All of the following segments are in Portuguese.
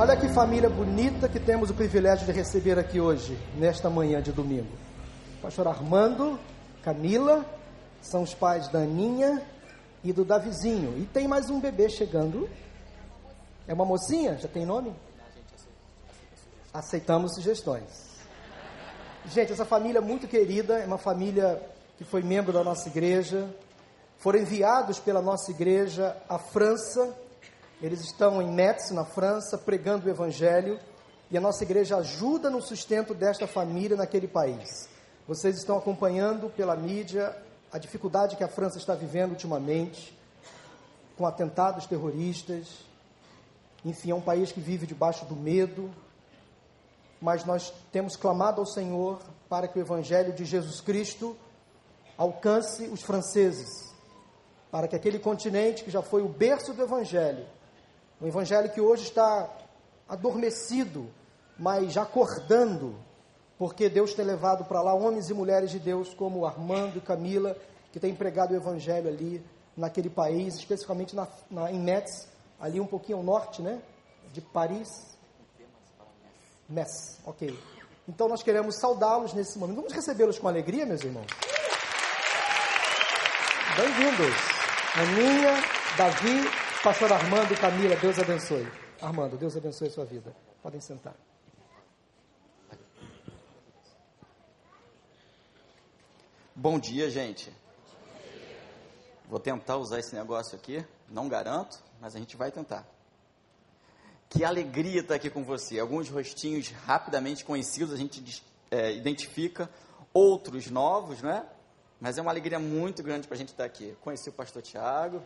Olha que família bonita que temos o privilégio de receber aqui hoje, nesta manhã de domingo. Pastor Armando, Camila, são os pais da Aninha e do Davizinho. E tem mais um bebê chegando. É uma mocinha? Já tem nome? Aceitamos sugestões. Gente, essa família é muito querida, é uma família que foi membro da nossa igreja, foram enviados pela nossa igreja à França eles estão em Metz, na França, pregando o Evangelho e a nossa igreja ajuda no sustento desta família naquele país. Vocês estão acompanhando pela mídia a dificuldade que a França está vivendo ultimamente, com atentados terroristas. Enfim, é um país que vive debaixo do medo. Mas nós temos clamado ao Senhor para que o Evangelho de Jesus Cristo alcance os franceses, para que aquele continente que já foi o berço do Evangelho um evangelho que hoje está adormecido, mas acordando, porque Deus tem levado para lá homens e mulheres de Deus como Armando e Camila, que têm pregado o evangelho ali naquele país, especificamente na, na, em Metz, ali um pouquinho ao norte, né? De Paris. Metz, ok. Então nós queremos saudá-los nesse momento. Vamos recebê-los com alegria, meus irmãos? Bem-vindos. Aninha, Davi Pastor Armando e Camila, Deus abençoe. Armando, Deus abençoe a sua vida. Podem sentar. Bom dia, gente. Vou tentar usar esse negócio aqui, não garanto, mas a gente vai tentar. Que alegria estar aqui com você. Alguns rostinhos rapidamente conhecidos a gente é, identifica, outros novos, né? Mas é uma alegria muito grande para a gente estar aqui. Conheci o pastor Tiago,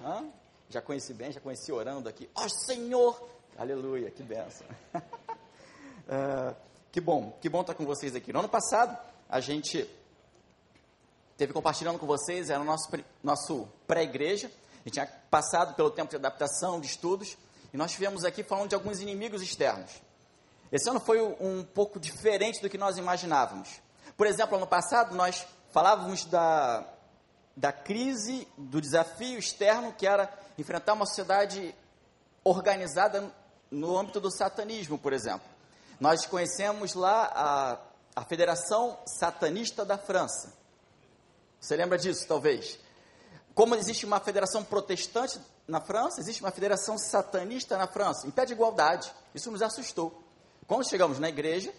já conheci bem, já conheci orando aqui. Ó oh, Senhor! Aleluia, que benção. uh, que bom, que bom estar com vocês aqui. No ano passado, a gente teve compartilhando com vocês, era o nosso, nosso pré-igreja. A gente tinha passado pelo tempo de adaptação, de estudos, e nós estivemos aqui falando de alguns inimigos externos. Esse ano foi um pouco diferente do que nós imaginávamos. Por exemplo, ano passado nós falávamos da, da crise, do desafio externo que era enfrentar uma sociedade organizada no âmbito do satanismo, por exemplo. Nós conhecemos lá a, a Federação Satanista da França. Você lembra disso, talvez? Como existe uma federação protestante na França, existe uma federação satanista na França, em pé de igualdade. Isso nos assustou. Quando chegamos na igreja,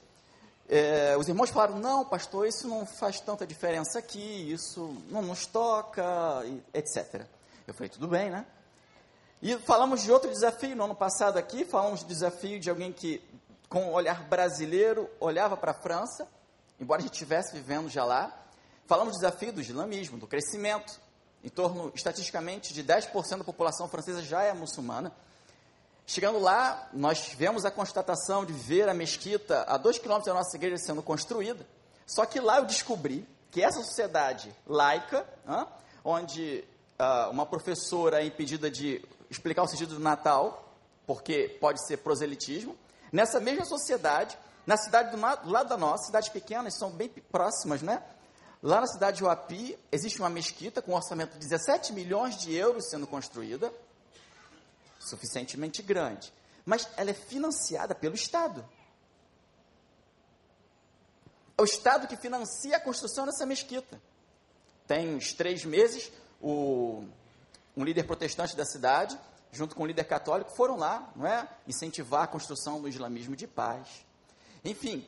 é, os irmãos falaram: não, pastor, isso não faz tanta diferença aqui, isso não nos toca, etc. Eu falei: tudo bem, né? E falamos de outro desafio no ano passado aqui, falamos do desafio de alguém que, com um olhar brasileiro, olhava para a França, embora a gente estivesse vivendo já lá. Falamos do desafio do islamismo, do crescimento. Em torno, estatisticamente, de 10% da população francesa já é muçulmana. Chegando lá, nós tivemos a constatação de ver a mesquita a dois quilômetros da nossa igreja sendo construída. Só que lá eu descobri que essa sociedade laica, onde uh, uma professora é impedida de explicar o sentido do Natal, porque pode ser proselitismo, nessa mesma sociedade, na cidade do, do lado da nossa, cidades pequenas, são bem próximas, né? Lá na cidade de Uapi, existe uma mesquita com um orçamento de 17 milhões de euros sendo construída, suficientemente grande. Mas ela é financiada pelo Estado. É o Estado que financia a construção dessa mesquita. Tem uns três meses, o, um líder protestante da cidade, junto com um líder católico, foram lá não é, incentivar a construção do islamismo de paz. Enfim,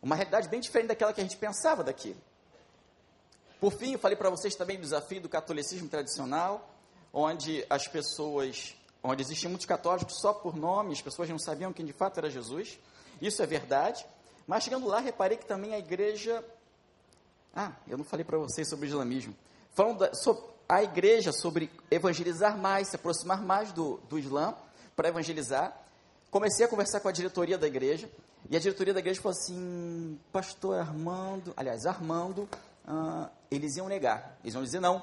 uma realidade bem diferente daquela que a gente pensava daqui. Por fim, eu falei para vocês também do desafio do catolicismo tradicional, onde as pessoas onde existiam muitos católicos só por nome, as pessoas não sabiam quem de fato era Jesus. Isso é verdade. Mas chegando lá, reparei que também a igreja. Ah, eu não falei para vocês sobre o islamismo. Falando da, sobre a igreja sobre evangelizar mais, se aproximar mais do, do Islã para evangelizar. Comecei a conversar com a diretoria da igreja. E a diretoria da igreja falou assim: Pastor Armando, aliás, Armando, ah, eles iam negar. Eles iam dizer não.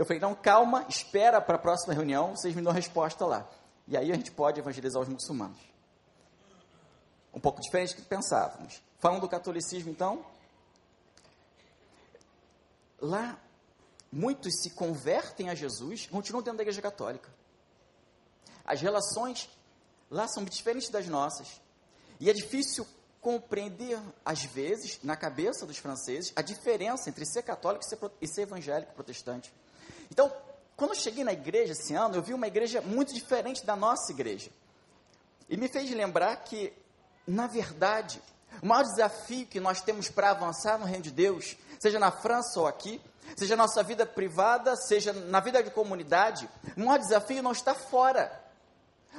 Eu falei, não, calma, espera para a próxima reunião, vocês me dão resposta lá. E aí a gente pode evangelizar os muçulmanos. Um pouco diferente do que pensávamos. Falando do catolicismo, então, lá muitos se convertem a Jesus continuam dentro da igreja católica. As relações lá são diferentes das nossas. E é difícil compreender, às vezes, na cabeça dos franceses, a diferença entre ser católico e ser, e ser evangélico protestante. Então, quando eu cheguei na igreja esse ano, eu vi uma igreja muito diferente da nossa igreja. E me fez lembrar que, na verdade, o maior desafio que nós temos para avançar no reino de Deus, seja na França ou aqui, seja na nossa vida privada, seja na vida de comunidade, o maior desafio não está fora.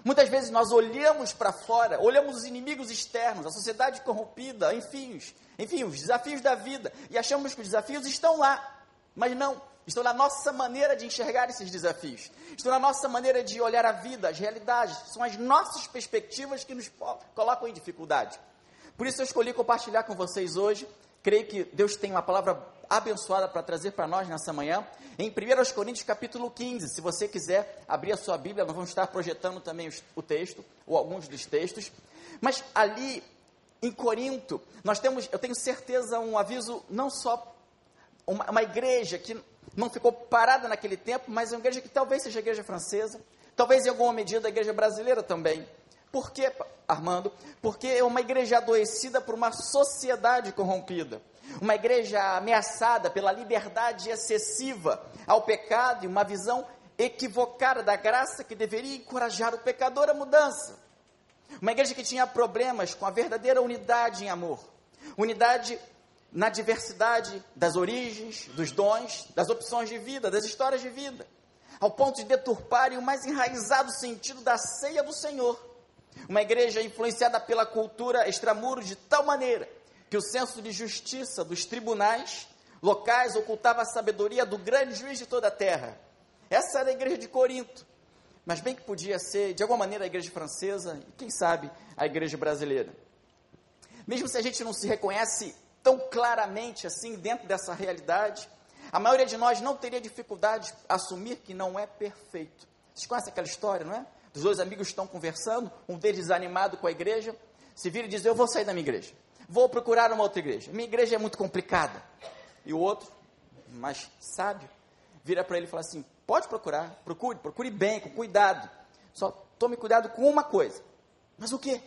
Muitas vezes nós olhamos para fora, olhamos os inimigos externos, a sociedade corrompida, enfim, enfim, os desafios da vida, e achamos que os desafios estão lá, mas não, estão na nossa maneira de enxergar esses desafios, estão na nossa maneira de olhar a vida, as realidades, são as nossas perspectivas que nos colocam em dificuldade. Por isso eu escolhi compartilhar com vocês hoje, creio que Deus tem uma palavra abençoada para trazer para nós nessa manhã, em 1 Coríntios capítulo 15. Se você quiser abrir a sua Bíblia, nós vamos estar projetando também o texto, ou alguns dos textos. Mas ali em Corinto, nós temos, eu tenho certeza, um aviso não só uma, uma igreja que não ficou parada naquele tempo, mas é uma igreja que talvez seja a igreja francesa, talvez em alguma medida a igreja brasileira também. Por quê, Armando? Porque é uma igreja adoecida por uma sociedade corrompida uma igreja ameaçada pela liberdade excessiva ao pecado e uma visão equivocada da graça que deveria encorajar o pecador à mudança. Uma igreja que tinha problemas com a verdadeira unidade em amor, unidade na diversidade das origens, dos dons, das opções de vida, das histórias de vida, ao ponto de deturparem o mais enraizado sentido da ceia do Senhor. Uma igreja influenciada pela cultura extramuro de tal maneira que o senso de justiça dos tribunais locais ocultava a sabedoria do grande juiz de toda a terra. Essa era a igreja de Corinto. Mas bem que podia ser, de alguma maneira, a igreja francesa e, quem sabe, a igreja brasileira. Mesmo se a gente não se reconhece tão claramente assim dentro dessa realidade, a maioria de nós não teria dificuldade de assumir que não é perfeito. Vocês conhecem aquela história, não é? Dos dois amigos estão conversando, um deles desanimado com a igreja, se vira e diz: Eu vou sair da minha igreja vou procurar uma outra igreja. Minha igreja é muito complicada. E o outro, mais sábio, vira para ele e fala assim: pode procurar, procure, procure bem, com cuidado. Só tome cuidado com uma coisa. Mas o que?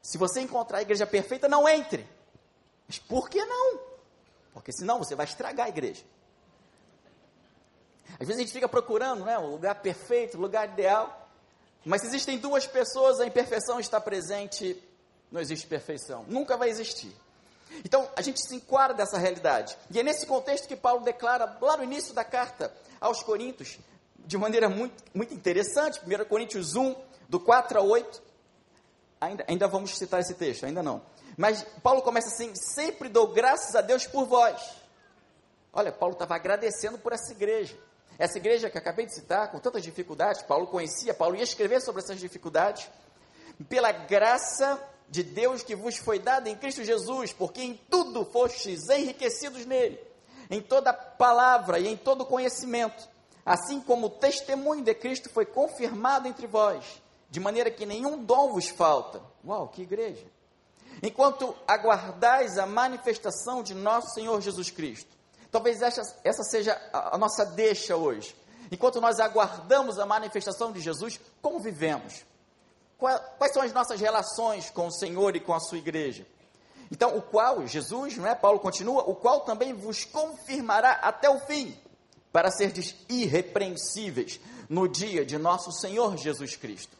Se você encontrar a igreja perfeita, não entre. Mas por que não? Porque senão você vai estragar a igreja. Às vezes a gente fica procurando né, o lugar perfeito, o lugar ideal. Mas se existem duas pessoas, a imperfeição está presente não existe perfeição. Nunca vai existir. Então, a gente se enquadra dessa realidade. E é nesse contexto que Paulo declara, lá no início da carta aos Coríntios, de maneira muito, muito interessante, 1 Coríntios 1, do 4 a 8. Ainda, ainda vamos citar esse texto, ainda não. Mas Paulo começa assim: sempre dou graças a Deus por vós. Olha, Paulo estava agradecendo por essa igreja. Essa igreja que acabei de citar, com tantas dificuldades, Paulo conhecia, Paulo ia escrever sobre essas dificuldades. Pela graça de Deus que vos foi dada em Cristo Jesus, porque em tudo fostes enriquecidos nele, em toda palavra e em todo conhecimento, assim como o testemunho de Cristo foi confirmado entre vós, de maneira que nenhum dom vos falta. Uau, que igreja! Enquanto aguardais a manifestação de nosso Senhor Jesus Cristo. Talvez essa, essa seja a, a nossa deixa hoje. Enquanto nós aguardamos a manifestação de Jesus, como vivemos? quais são as nossas relações com o Senhor e com a sua igreja? Então, o qual, Jesus, não é? Paulo continua, o qual também vos confirmará até o fim, para serdes irrepreensíveis no dia de nosso Senhor Jesus Cristo.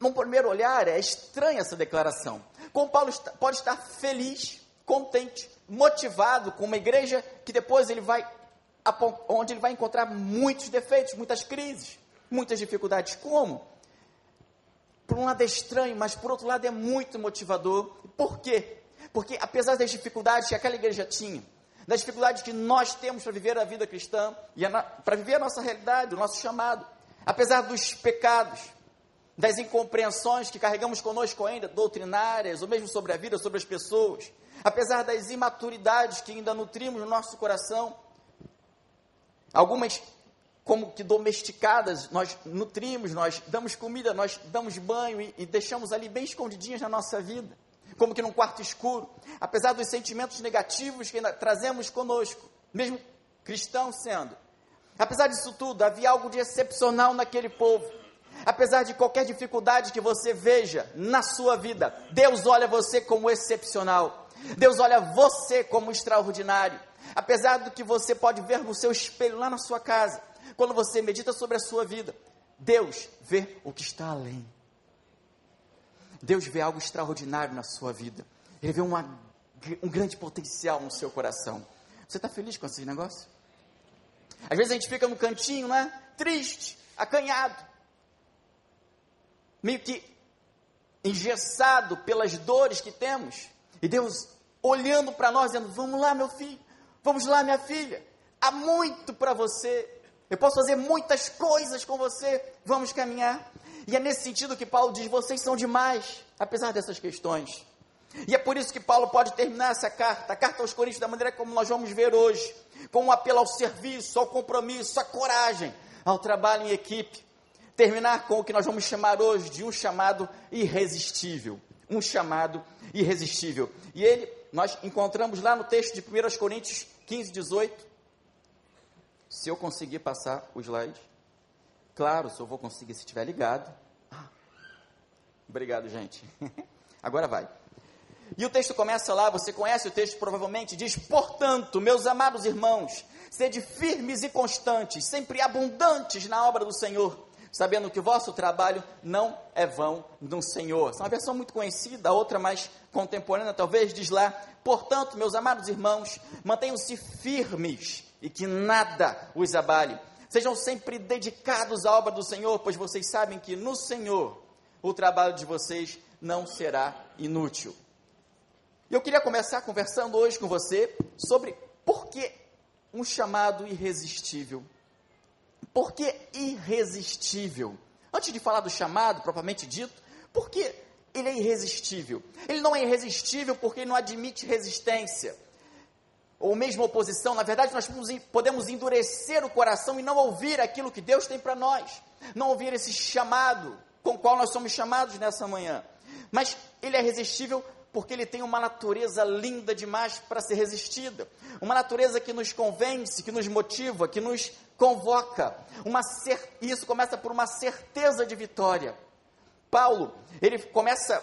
Num primeiro olhar, é estranha essa declaração. Como Paulo está, pode estar feliz, contente, motivado com uma igreja que depois ele vai, onde ele vai encontrar muitos defeitos, muitas crises, muitas dificuldades. Como? por um lado é estranho, mas por outro lado é muito motivador. Por quê? Porque apesar das dificuldades que aquela igreja tinha, das dificuldades que nós temos para viver a vida cristã e para viver a nossa realidade, o nosso chamado, apesar dos pecados, das incompreensões que carregamos conosco ainda, doutrinárias, ou mesmo sobre a vida, sobre as pessoas, apesar das imaturidades que ainda nutrimos no nosso coração, algumas como que domesticadas, nós nutrimos, nós damos comida, nós damos banho e, e, deixamos ali bem escondidinhas na nossa vida, como que num quarto escuro, apesar dos sentimentos negativos que ainda trazemos conosco, mesmo cristãos sendo. Apesar disso tudo, havia algo de excepcional naquele povo. Apesar de qualquer dificuldade que você veja na sua vida, Deus olha você como excepcional. Deus olha você como extraordinário. Apesar do que você pode ver no seu espelho lá na sua casa, quando você medita sobre a sua vida, Deus vê o que está além. Deus vê algo extraordinário na sua vida. Ele vê uma, um grande potencial no seu coração. Você está feliz com esse negócio? Às vezes a gente fica no cantinho, né? Triste, acanhado, meio que engessado pelas dores que temos. E Deus olhando para nós, dizendo: Vamos lá, meu filho, vamos lá, minha filha. Há muito para você. Eu posso fazer muitas coisas com você. Vamos caminhar. E é nesse sentido que Paulo diz: Vocês são demais, apesar dessas questões. E é por isso que Paulo pode terminar essa carta, a carta aos Coríntios, da maneira como nós vamos ver hoje, com um apelo ao serviço, ao compromisso, à coragem, ao trabalho em equipe. Terminar com o que nós vamos chamar hoje de um chamado irresistível. Um chamado irresistível. E ele, nós encontramos lá no texto de 1 Coríntios 15, 18. Se eu conseguir passar o slide. Claro, se eu vou conseguir se estiver ligado. Ah, obrigado, gente. Agora vai. E o texto começa lá, você conhece o texto provavelmente, diz: Portanto, meus amados irmãos, sede firmes e constantes, sempre abundantes na obra do Senhor, sabendo que o vosso trabalho não é vão no Senhor. Essa é uma versão muito conhecida, a outra mais contemporânea talvez diz lá: Portanto, meus amados irmãos, mantenham-se firmes e que nada os abale. Sejam sempre dedicados à obra do Senhor, pois vocês sabem que no Senhor o trabalho de vocês não será inútil. E eu queria começar conversando hoje com você sobre por que um chamado irresistível. Por que irresistível? Antes de falar do chamado propriamente dito, por que ele é irresistível? Ele não é irresistível porque ele não admite resistência ou mesmo oposição. Na verdade, nós podemos endurecer o coração e não ouvir aquilo que Deus tem para nós, não ouvir esse chamado com o qual nós somos chamados nessa manhã. Mas ele é resistível porque ele tem uma natureza linda demais para ser resistida. Uma natureza que nos convence, que nos motiva, que nos convoca. Uma cer isso começa por uma certeza de vitória. Paulo, ele começa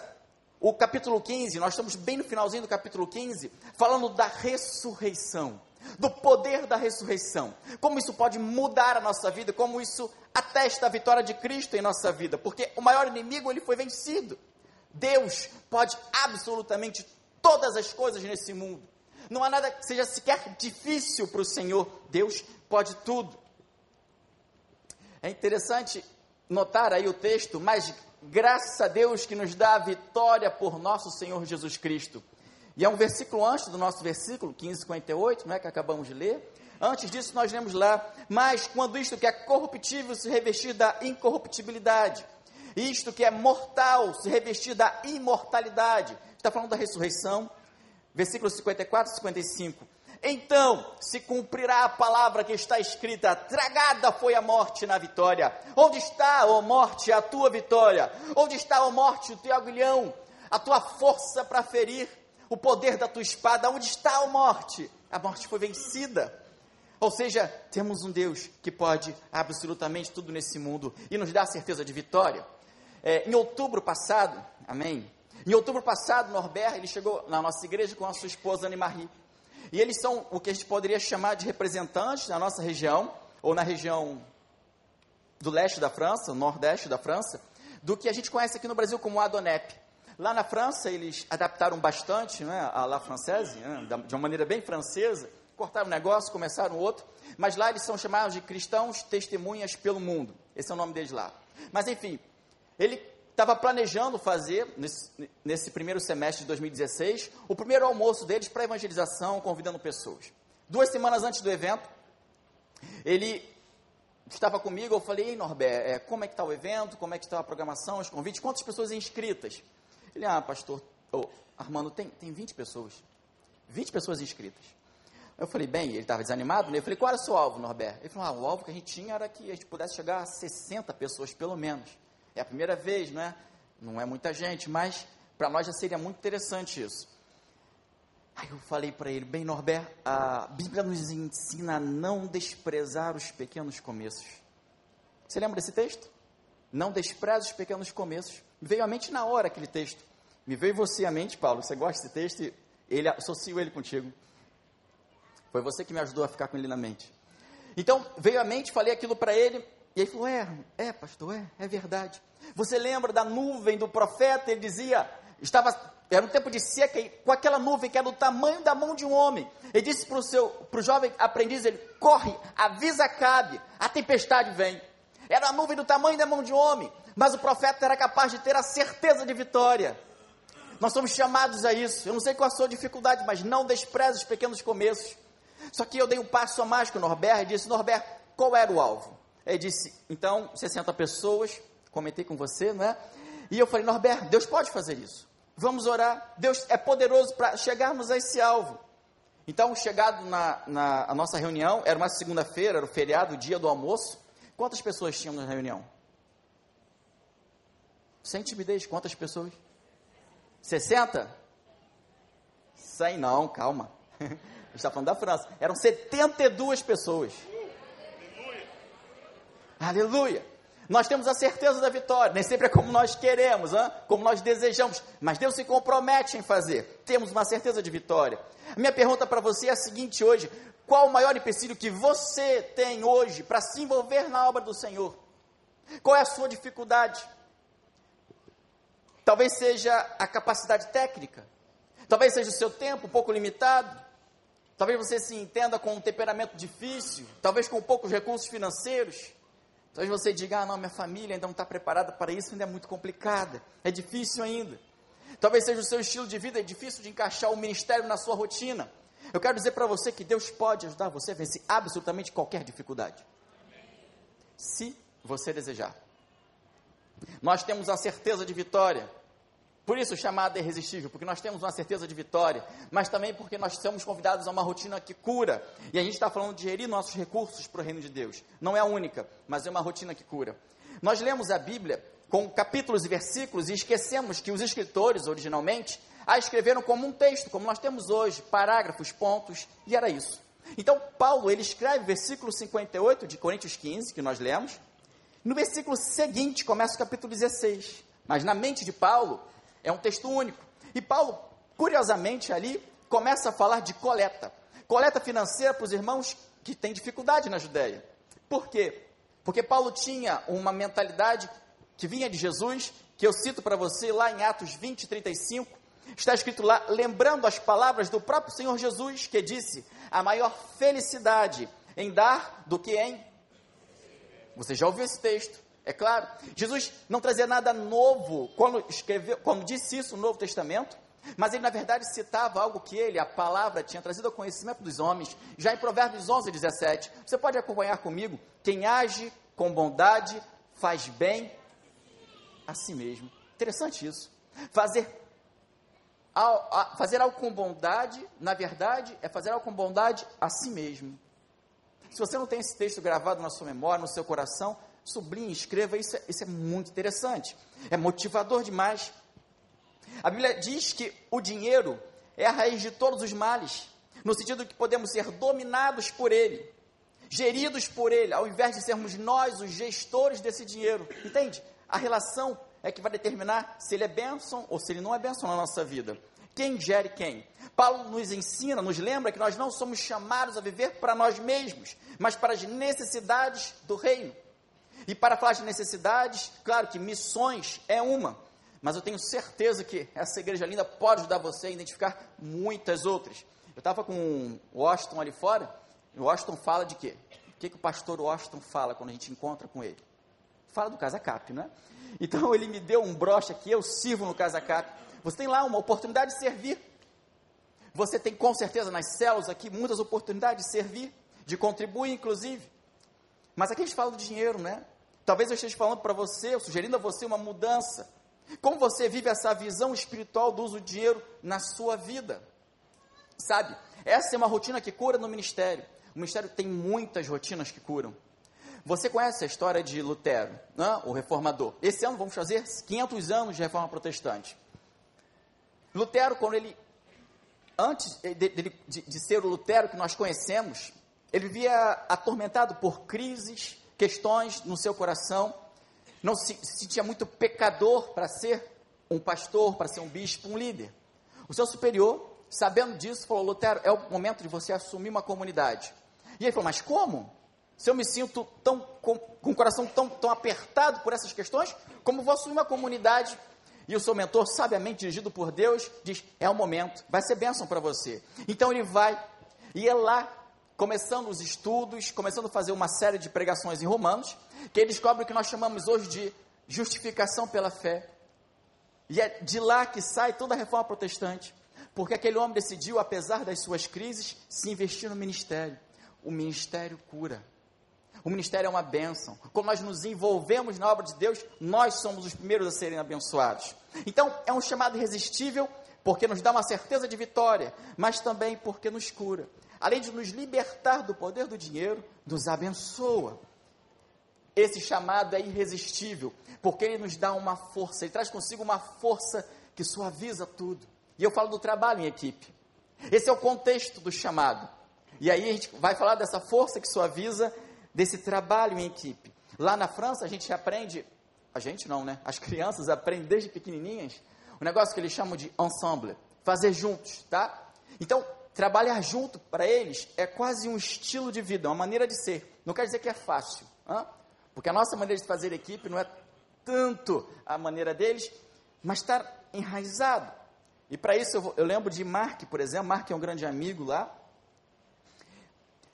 o capítulo 15, nós estamos bem no finalzinho do capítulo 15, falando da ressurreição, do poder da ressurreição. Como isso pode mudar a nossa vida, como isso atesta a vitória de Cristo em nossa vida, porque o maior inimigo ele foi vencido. Deus pode absolutamente todas as coisas nesse mundo. Não há nada que seja sequer difícil para o Senhor. Deus pode tudo. É interessante notar aí o texto, mas graças a Deus que nos dá a vitória por nosso Senhor Jesus Cristo. E é um versículo antes do nosso versículo, 1558, não é que acabamos de ler. Antes disso, nós lemos lá, mas quando isto que é corruptível se revestir da incorruptibilidade, isto que é mortal se revestir da imortalidade. Está falando da ressurreição. Versículos 54 e 55. Então se cumprirá a palavra que está escrita: tragada foi a morte na vitória. Onde está, ó morte, a tua vitória? Onde está, ó morte, o teu aguilhão? A tua força para ferir, o poder da tua espada? Onde está, ó morte? A morte foi vencida. Ou seja, temos um Deus que pode absolutamente tudo nesse mundo e nos dá a certeza de vitória. É, em outubro passado, amém? Em outubro passado, Norbert, ele chegou na nossa igreja com a sua esposa Anne Marie. E eles são o que a gente poderia chamar de representantes na nossa região, ou na região do leste da França, nordeste da França, do que a gente conhece aqui no Brasil como Adonep. Lá na França, eles adaptaram bastante né, a La Française, né, de uma maneira bem francesa, cortaram um negócio, começaram outro, mas lá eles são chamados de cristãos testemunhas pelo mundo. Esse é o nome deles lá. Mas enfim, ele estava planejando fazer, nesse, nesse, primeiro semestre de 2016, o primeiro almoço deles para evangelização, convidando pessoas. Duas semanas antes do evento, ele estava comigo, eu falei, ei Norbert, é, como é que está o evento, como é que está a programação, os convites, quantas pessoas inscritas? Ele, ah, pastor, oh, Armando, tem, tem 20 pessoas, 20 pessoas inscritas. Eu falei, bem, ele estava desanimado, né? Eu falei, qual era o seu alvo, Norbert? Ele falou, ah, o alvo que a gente tinha era que a gente pudesse chegar a 60 pessoas, pelo menos. É a primeira vez, não é? Não é muita gente, mas para nós já seria muito interessante isso. Aí eu falei para ele, bem, Norbert, a Bíblia nos ensina a não desprezar os pequenos começos. Você lembra desse texto? Não despreze os pequenos começos. Me veio à mente na hora aquele texto. Me veio você à mente, Paulo. Você gosta desse texto ele associo ele contigo. Foi você que me ajudou a ficar com ele na mente. Então, veio à mente, falei aquilo para ele, e ele falou: É, é, pastor, é, é verdade. Você lembra da nuvem do profeta? Ele dizia: estava, era um tempo de seca, e com aquela nuvem que era do tamanho da mão de um homem. Ele disse para o seu, para o jovem aprendiz: ele, corre, avisa Cabe, a tempestade vem. Era a nuvem do tamanho da mão de um homem, mas o profeta era capaz de ter a certeza de vitória. Nós somos chamados a isso. Eu não sei qual a sua dificuldade, mas não despreze os pequenos começos. Só que eu dei um passo a mais com o Norberto e disse: Norberto, qual era o alvo? Ele disse: então, 60 pessoas, comentei com você, né? E eu falei: Norberto, Deus pode fazer isso. Vamos orar. Deus é poderoso para chegarmos a esse alvo. Então, chegado na, na nossa reunião, era uma segunda-feira, era o feriado, o dia do almoço. Quantas pessoas tinham na reunião? Sem timidez, quantas pessoas? 60? 100 não, calma. está falando da França. Eram 72 pessoas. Aleluia. Nós temos a certeza da vitória, nem sempre é como nós queremos, hein? como nós desejamos, mas Deus se compromete em fazer. Temos uma certeza de vitória. A minha pergunta para você é a seguinte hoje: qual o maior empecilho que você tem hoje para se envolver na obra do Senhor? Qual é a sua dificuldade? Talvez seja a capacidade técnica, talvez seja o seu tempo um pouco limitado, talvez você se entenda com um temperamento difícil, talvez com poucos recursos financeiros. Talvez você diga, ah, não, minha família ainda não está preparada para isso, ainda é muito complicada, é difícil ainda. Talvez seja o seu estilo de vida, é difícil de encaixar o ministério na sua rotina. Eu quero dizer para você que Deus pode ajudar você a vencer absolutamente qualquer dificuldade. Se você desejar. Nós temos a certeza de vitória. Por isso, chamada é irresistível, porque nós temos uma certeza de vitória, mas também porque nós somos convidados a uma rotina que cura. E a gente está falando de gerir nossos recursos para o reino de Deus. Não é a única, mas é uma rotina que cura. Nós lemos a Bíblia com capítulos e versículos e esquecemos que os escritores, originalmente, a escreveram como um texto, como nós temos hoje, parágrafos, pontos, e era isso. Então, Paulo, ele escreve versículo 58 de Coríntios 15, que nós lemos. No versículo seguinte, começa o capítulo 16. Mas na mente de Paulo, é um texto único. E Paulo, curiosamente, ali começa a falar de coleta. Coleta financeira para os irmãos que têm dificuldade na Judéia. Por quê? Porque Paulo tinha uma mentalidade que vinha de Jesus, que eu cito para você lá em Atos 20, 35. Está escrito lá, lembrando as palavras do próprio Senhor Jesus, que disse: a maior felicidade em dar do que em. Você já ouviu esse texto? É claro, Jesus não trazia nada novo quando escreveu, quando disse isso no Novo Testamento, mas ele na verdade citava algo que ele, a palavra, tinha trazido ao conhecimento dos homens, já em Provérbios 11, 17. Você pode acompanhar comigo? Quem age com bondade faz bem a si mesmo. Interessante isso. Fazer, fazer algo com bondade, na verdade, é fazer algo com bondade a si mesmo. Se você não tem esse texto gravado na sua memória, no seu coração, sublinhe, escreva, isso é, isso é muito interessante. É motivador demais. A Bíblia diz que o dinheiro é a raiz de todos os males, no sentido que podemos ser dominados por ele, geridos por ele, ao invés de sermos nós os gestores desse dinheiro. Entende? A relação é que vai determinar se ele é bênção ou se ele não é bênção na nossa vida. Quem gere quem? Paulo nos ensina, nos lembra que nós não somos chamados a viver para nós mesmos, mas para as necessidades do reino. E para falar de necessidades, claro que missões é uma, mas eu tenho certeza que essa igreja linda pode ajudar você a identificar muitas outras. Eu estava com o Washington ali fora, e o Washington fala de quê? O que, que o pastor Washington fala quando a gente encontra com ele? Fala do Casa Cap, né? Então ele me deu um broche aqui, eu sirvo no Casa Cap. Você tem lá uma oportunidade de servir. Você tem com certeza nas células aqui muitas oportunidades de servir, de contribuir, inclusive. Mas aqui a gente fala do dinheiro, né? Talvez eu esteja falando para você, sugerindo a você uma mudança. Como você vive essa visão espiritual do uso do dinheiro na sua vida? Sabe, essa é uma rotina que cura no ministério. O ministério tem muitas rotinas que curam. Você conhece a história de Lutero, né? o reformador? Esse ano vamos fazer 500 anos de reforma protestante. Lutero, quando ele, antes de, de, de, de ser o Lutero que nós conhecemos, ele vivia atormentado por crises, questões no seu coração. não se, se sentia muito pecador para ser um pastor, para ser um bispo, um líder. O seu superior, sabendo disso, falou: Lutero, é o momento de você assumir uma comunidade. E ele falou: Mas como? Se eu me sinto tão, com, com o coração tão, tão apertado por essas questões, como vou assumir uma comunidade? E o seu mentor, sabiamente dirigido por Deus, diz: É o momento, vai ser bênção para você. Então ele vai, e é lá, começando os estudos, começando a fazer uma série de pregações em Romanos, que ele descobre o que nós chamamos hoje de justificação pela fé. E é de lá que sai toda a reforma protestante, porque aquele homem decidiu, apesar das suas crises, se investir no ministério. O ministério cura. O ministério é uma bênção. Quando nós nos envolvemos na obra de Deus, nós somos os primeiros a serem abençoados. Então, é um chamado irresistível, porque nos dá uma certeza de vitória, mas também porque nos cura. Além de nos libertar do poder do dinheiro, nos abençoa. Esse chamado é irresistível, porque ele nos dá uma força, ele traz consigo uma força que suaviza tudo. E eu falo do trabalho em equipe. Esse é o contexto do chamado. E aí a gente vai falar dessa força que suaviza, desse trabalho em equipe. Lá na França a gente aprende, a gente não, né? As crianças aprendem desde pequenininhas o um negócio que eles chamam de ensemble, fazer juntos, tá? Então, trabalhar junto para eles é quase um estilo de vida, uma maneira de ser. Não quer dizer que é fácil, hein? Porque a nossa maneira de fazer equipe não é tanto a maneira deles, mas está enraizado. E para isso eu, eu, lembro de Mark, por exemplo. Mark é um grande amigo lá.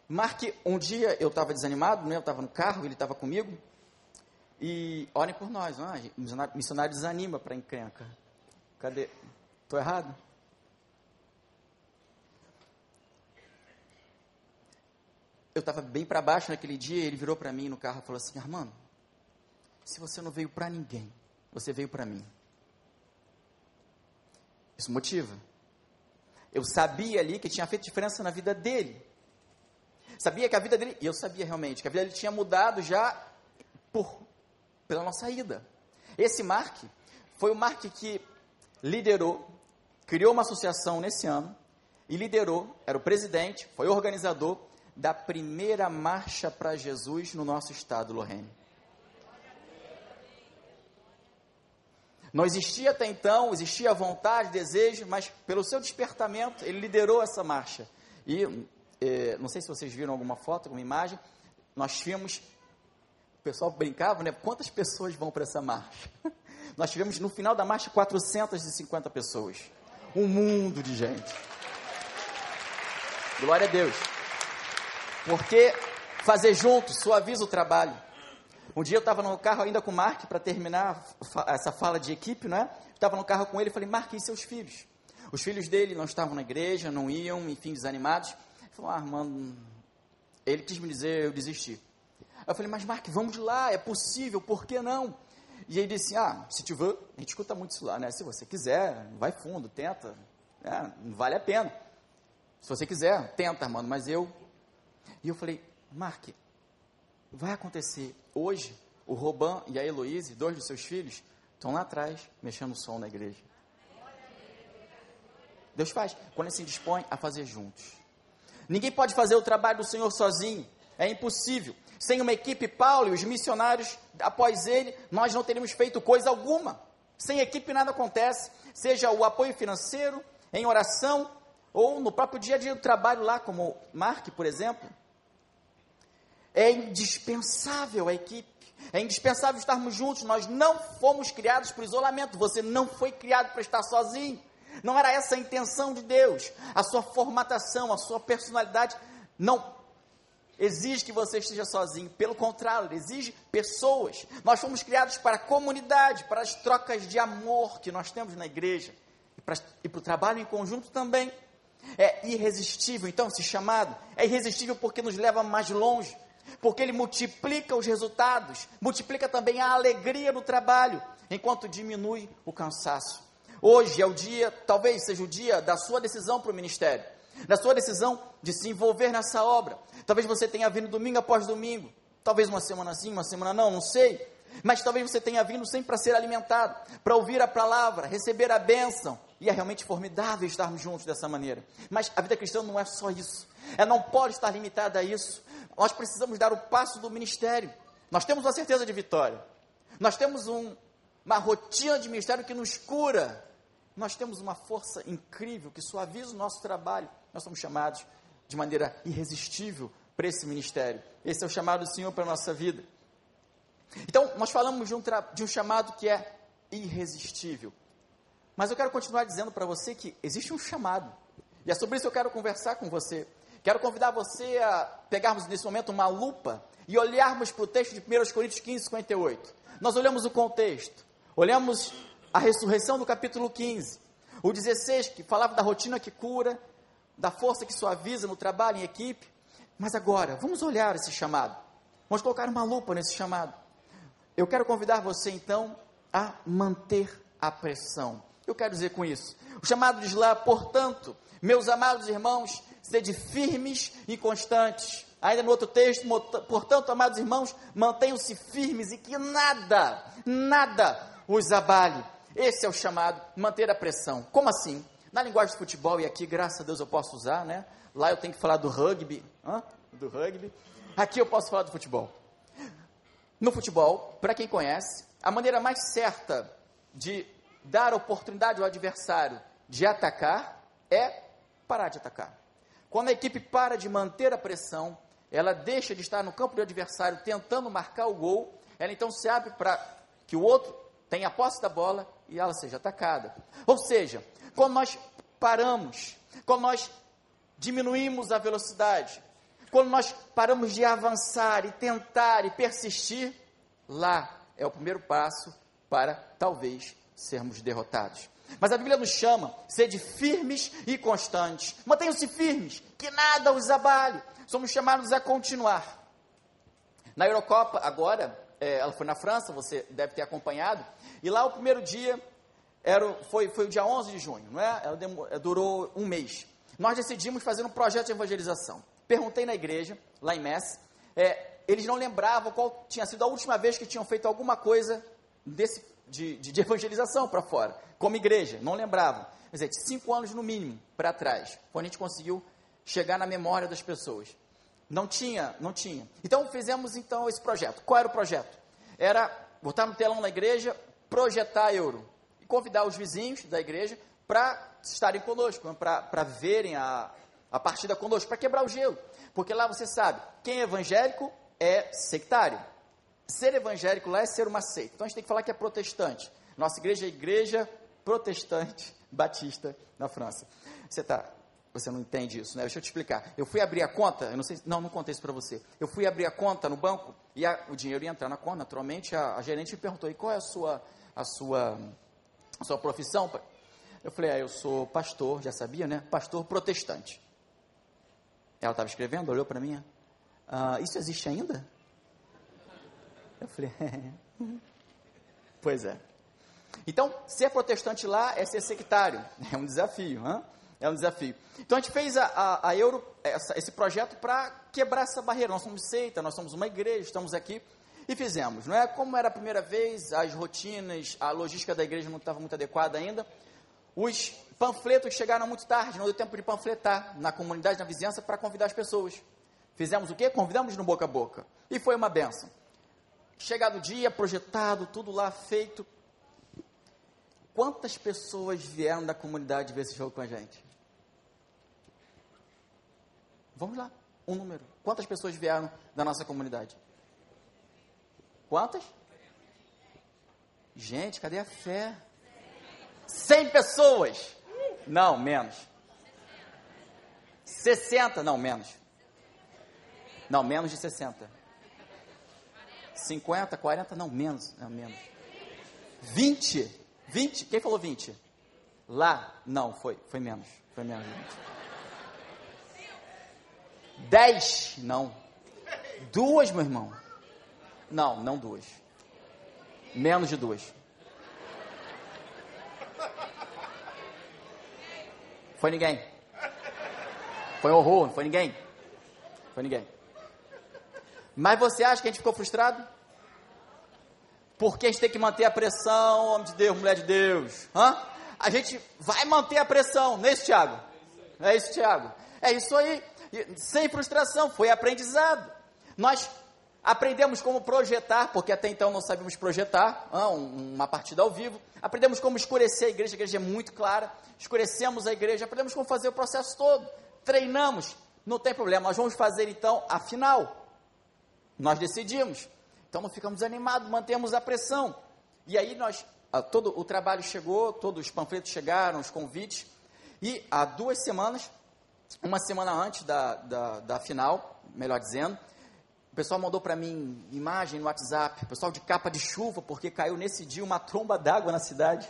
Mark, um dia eu estava desanimado, né? eu estava no carro, ele estava comigo. E orem por nós, não? É? missionário, missionário desanima para encrenca. Cadê? Estou errado? Eu estava bem para baixo naquele dia, ele virou para mim no carro e falou assim: Armando, se você não veio para ninguém, você veio para mim. Isso motiva. Eu sabia ali que tinha feito diferença na vida dele. Sabia que a vida dele, e eu sabia realmente, que a vida dele tinha mudado já por, pela nossa ida. Esse Mark foi o Mark que liderou, criou uma associação nesse ano e liderou, era o presidente, foi organizador da primeira marcha para Jesus no nosso estado, Lorraine. Não existia até então, existia vontade, desejo, mas pelo seu despertamento, ele liderou essa marcha. E eh, não sei se vocês viram alguma foto, alguma imagem, nós tivemos, o pessoal brincava, né? Quantas pessoas vão para essa marcha? Nós tivemos no final da marcha 450 pessoas. Um mundo de gente. Glória a Deus. Porque fazer junto suaviza o trabalho. Um dia eu estava no carro ainda com o Mark para terminar essa fala de equipe, né? Estava no carro com ele e falei, Mark, e seus filhos? Os filhos dele não estavam na igreja, não iam, enfim, desanimados. Ele falou, ah, Armando, ele quis me dizer, eu desisti. Eu falei, mas Mark, vamos lá, é possível, por que não? E ele disse, ah, se tiver, a gente escuta muito isso lá, né? Se você quiser, vai fundo, tenta, né? não vale a pena. Se você quiser, tenta, Armando, mas eu e eu falei, Mark, vai acontecer hoje, o Roban e a Heloíse, dois dos seus filhos, estão lá atrás, mexendo o som na igreja. Deus faz, quando ele se dispõe a fazer juntos. Ninguém pode fazer o trabalho do Senhor sozinho, é impossível. Sem uma equipe, Paulo e os missionários, após ele, nós não teríamos feito coisa alguma. Sem equipe nada acontece, seja o apoio financeiro, em oração, ou no próprio dia a dia do trabalho lá, como Mark, por exemplo. É indispensável a equipe. É indispensável estarmos juntos. Nós não fomos criados por isolamento. Você não foi criado para estar sozinho. Não era essa a intenção de Deus. A sua formatação, a sua personalidade não exige que você esteja sozinho. Pelo contrário, exige pessoas. Nós fomos criados para a comunidade, para as trocas de amor que nós temos na igreja e para, e para o trabalho em conjunto também. É irresistível, então, esse chamado é irresistível porque nos leva mais longe porque ele multiplica os resultados, multiplica também a alegria no trabalho, enquanto diminui o cansaço. Hoje é o dia, talvez seja o dia da sua decisão para o ministério, da sua decisão de se envolver nessa obra. Talvez você tenha vindo domingo após domingo, talvez uma semana sim, uma semana não, não sei. Mas talvez você tenha vindo sempre para ser alimentado, para ouvir a palavra, receber a bênção. E é realmente formidável estarmos juntos dessa maneira. Mas a vida cristã não é só isso. Ela não pode estar limitada a isso. Nós precisamos dar o passo do ministério. Nós temos uma certeza de vitória. Nós temos um, uma rotina de ministério que nos cura. Nós temos uma força incrível que suaviza o nosso trabalho. Nós somos chamados de maneira irresistível para esse ministério. Esse é o chamado do Senhor para a nossa vida. Então, nós falamos de um, de um chamado que é irresistível. Mas eu quero continuar dizendo para você que existe um chamado. E é sobre isso que eu quero conversar com você. Quero convidar você a pegarmos nesse momento uma lupa e olharmos para o texto de 1 Coríntios 15, 58. Nós olhamos o contexto, olhamos a ressurreição do capítulo 15, o 16, que falava da rotina que cura, da força que suaviza no trabalho em equipe. Mas agora, vamos olhar esse chamado. Vamos colocar uma lupa nesse chamado. Eu quero convidar você então a manter a pressão. Eu quero dizer com isso. O chamado diz lá, portanto, meus amados irmãos, sede firmes e constantes. Ainda no outro texto, portanto, amados irmãos, mantenham-se firmes e que nada, nada os abale. Esse é o chamado, manter a pressão. Como assim? Na linguagem de futebol, e aqui, graças a Deus, eu posso usar, né? Lá eu tenho que falar do rugby, hã? do rugby. Aqui eu posso falar do futebol. No futebol, para quem conhece, a maneira mais certa de dar oportunidade ao adversário de atacar é parar de atacar. Quando a equipe para de manter a pressão, ela deixa de estar no campo do adversário tentando marcar o gol, ela então se abre para que o outro tenha a posse da bola e ela seja atacada. Ou seja, quando nós paramos, quando nós diminuímos a velocidade, quando nós paramos de avançar e tentar e persistir, lá é o primeiro passo para talvez sermos derrotados. Mas a Bíblia nos chama, sede firmes e constantes. Mantenham-se firmes, que nada os abale. Somos chamados a continuar. Na Eurocopa, agora, é, ela foi na França, você deve ter acompanhado, e lá o primeiro dia era, foi, foi o dia 11 de junho, não é? Ela demorou, durou um mês. Nós decidimos fazer um projeto de evangelização. Perguntei na igreja, lá em Messi, é, eles não lembravam qual tinha sido a última vez que tinham feito alguma coisa desse de, de, de evangelização para fora, como igreja, não lembravam. Quer dizer, cinco anos no mínimo para trás, quando a gente conseguiu chegar na memória das pessoas. Não tinha, não tinha. Então fizemos então esse projeto. Qual era o projeto? Era botar no telão na igreja, projetar euro e convidar os vizinhos da igreja para estarem conosco, para verem a, a partida conosco, para quebrar o gelo. Porque lá você sabe, quem é evangélico é sectário. Ser evangélico lá é ser uma seita. Então a gente tem que falar que é protestante. Nossa igreja é igreja protestante batista na França. Você tá, você não entende isso, né? Deixa eu te explicar. Eu fui abrir a conta, eu não sei, não, não contei isso para você. Eu fui abrir a conta no banco e a, o dinheiro ia entrar na conta. Naturalmente, a, a, gerente me perguntou: "E qual é a sua a sua a sua profissão?" Eu falei: "Ah, eu sou pastor, já sabia, né? Pastor protestante." Ela estava escrevendo, olhou para mim. Ah, isso existe ainda? Eu falei, pois é. Então, ser protestante lá é ser sectário. É um desafio, hein? É um desafio. Então, a gente fez a, a, a Euro, essa, esse projeto para quebrar essa barreira. Nós somos seita, nós somos uma igreja, estamos aqui e fizemos. Não é como era a primeira vez, as rotinas, a logística da igreja não estava muito adequada ainda. Os panfletos chegaram muito tarde, não deu tempo de panfletar na comunidade, na vizinhança, para convidar as pessoas. Fizemos o quê? Convidamos no boca a boca. E foi uma benção. Chegado o dia, projetado, tudo lá feito. Quantas pessoas vieram da comunidade ver esse jogo com a gente? Vamos lá, um número. Quantas pessoas vieram da nossa comunidade? Quantas? Gente, cadê a fé? 100 pessoas. Não, menos. 60, não, menos. Não, menos de 60. 50, 40, não, menos, não, menos. 20, 20, quem falou 20? Lá, não, foi, foi menos, foi menos de 20. 10, não. Duas, meu irmão. Não, não duas. Menos de duas. Foi ninguém. Foi horror, não foi ninguém. Foi ninguém. Mas você acha que a gente ficou frustrado? Porque a gente tem que manter a pressão, homem de Deus, mulher de Deus. Hã? A gente vai manter a pressão, não é isso, Tiago? É isso, Tiago? É isso aí. Sem frustração, foi aprendizado. Nós Aprendemos como projetar, porque até então não sabíamos projetar, ah, uma partida ao vivo. Aprendemos como escurecer a igreja, a igreja é muito clara. Escurecemos a igreja, aprendemos como fazer o processo todo. Treinamos, não tem problema, nós vamos fazer então a final. Nós decidimos. Então não ficamos desanimados, mantemos a pressão. E aí nós, todo o trabalho chegou, todos os panfletos chegaram, os convites. E há duas semanas, uma semana antes da, da, da final, melhor dizendo, o pessoal mandou para mim imagem no WhatsApp, pessoal de capa de chuva, porque caiu nesse dia uma tromba d'água na cidade.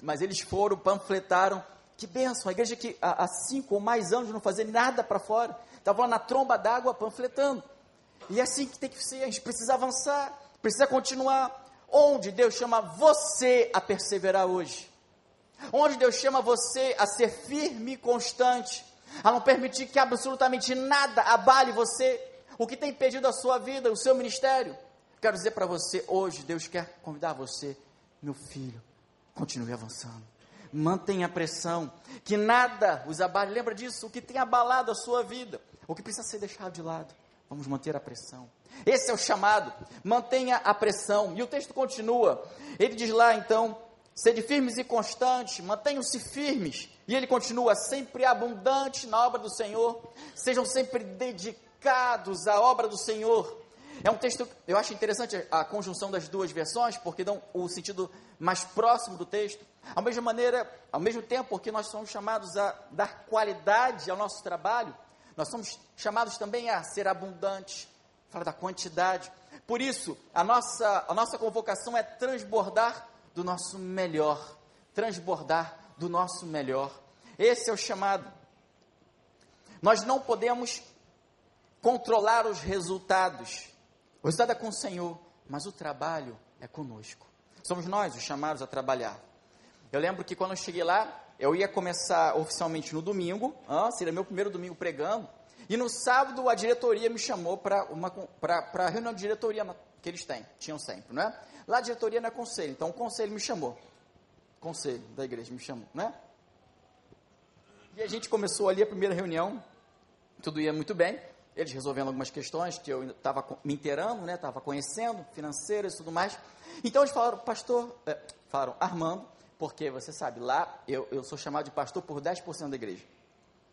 Mas eles foram, panfletaram. Que benção, a igreja que há cinco ou mais anos não fazia nada para fora, estava lá na tromba d'água panfletando. E é assim que tem que ser, a gente precisa avançar, precisa continuar. Onde Deus chama você a perseverar hoje? Onde Deus chama você a ser firme e constante, a não permitir que absolutamente nada abale você, o que tem impedido a sua vida, o seu ministério. Quero dizer para você hoje, Deus quer convidar você, meu filho, continue avançando. Mantenha a pressão, que nada os abale. Lembra disso? O que tem abalado a sua vida, o que precisa ser deixado de lado. Vamos manter a pressão. Esse é o chamado. Mantenha a pressão. E o texto continua. Ele diz lá então: sede firmes e constantes, mantenham-se firmes. E ele continua: sempre abundante na obra do Senhor. Sejam sempre dedicados dedicados à obra do Senhor. É um texto, eu acho interessante a conjunção das duas versões, porque dão o sentido mais próximo do texto. Ao mesma maneira, ao mesmo tempo, porque nós somos chamados a dar qualidade ao nosso trabalho, nós somos chamados também a ser abundantes, fala da quantidade. Por isso, a nossa, a nossa convocação é transbordar do nosso melhor, transbordar do nosso melhor. Esse é o chamado. Nós não podemos controlar os resultados. O resultado é com o Senhor, mas o trabalho é conosco. Somos nós os chamados a trabalhar. Eu lembro que quando eu cheguei lá, eu ia começar oficialmente no domingo, ah, seria meu primeiro domingo pregando, e no sábado a diretoria me chamou para a reunião de diretoria que eles têm, tinham sempre, não é? Lá a diretoria não é conselho, então o conselho me chamou. Conselho da igreja me chamou, né? E a gente começou ali a primeira reunião, tudo ia muito bem eles resolvendo algumas questões que eu estava me inteirando, né, estava conhecendo, financeiras e tudo mais. Então eles falaram, pastor, é, falaram, Armando, porque você sabe, lá eu, eu sou chamado de pastor por 10% da igreja.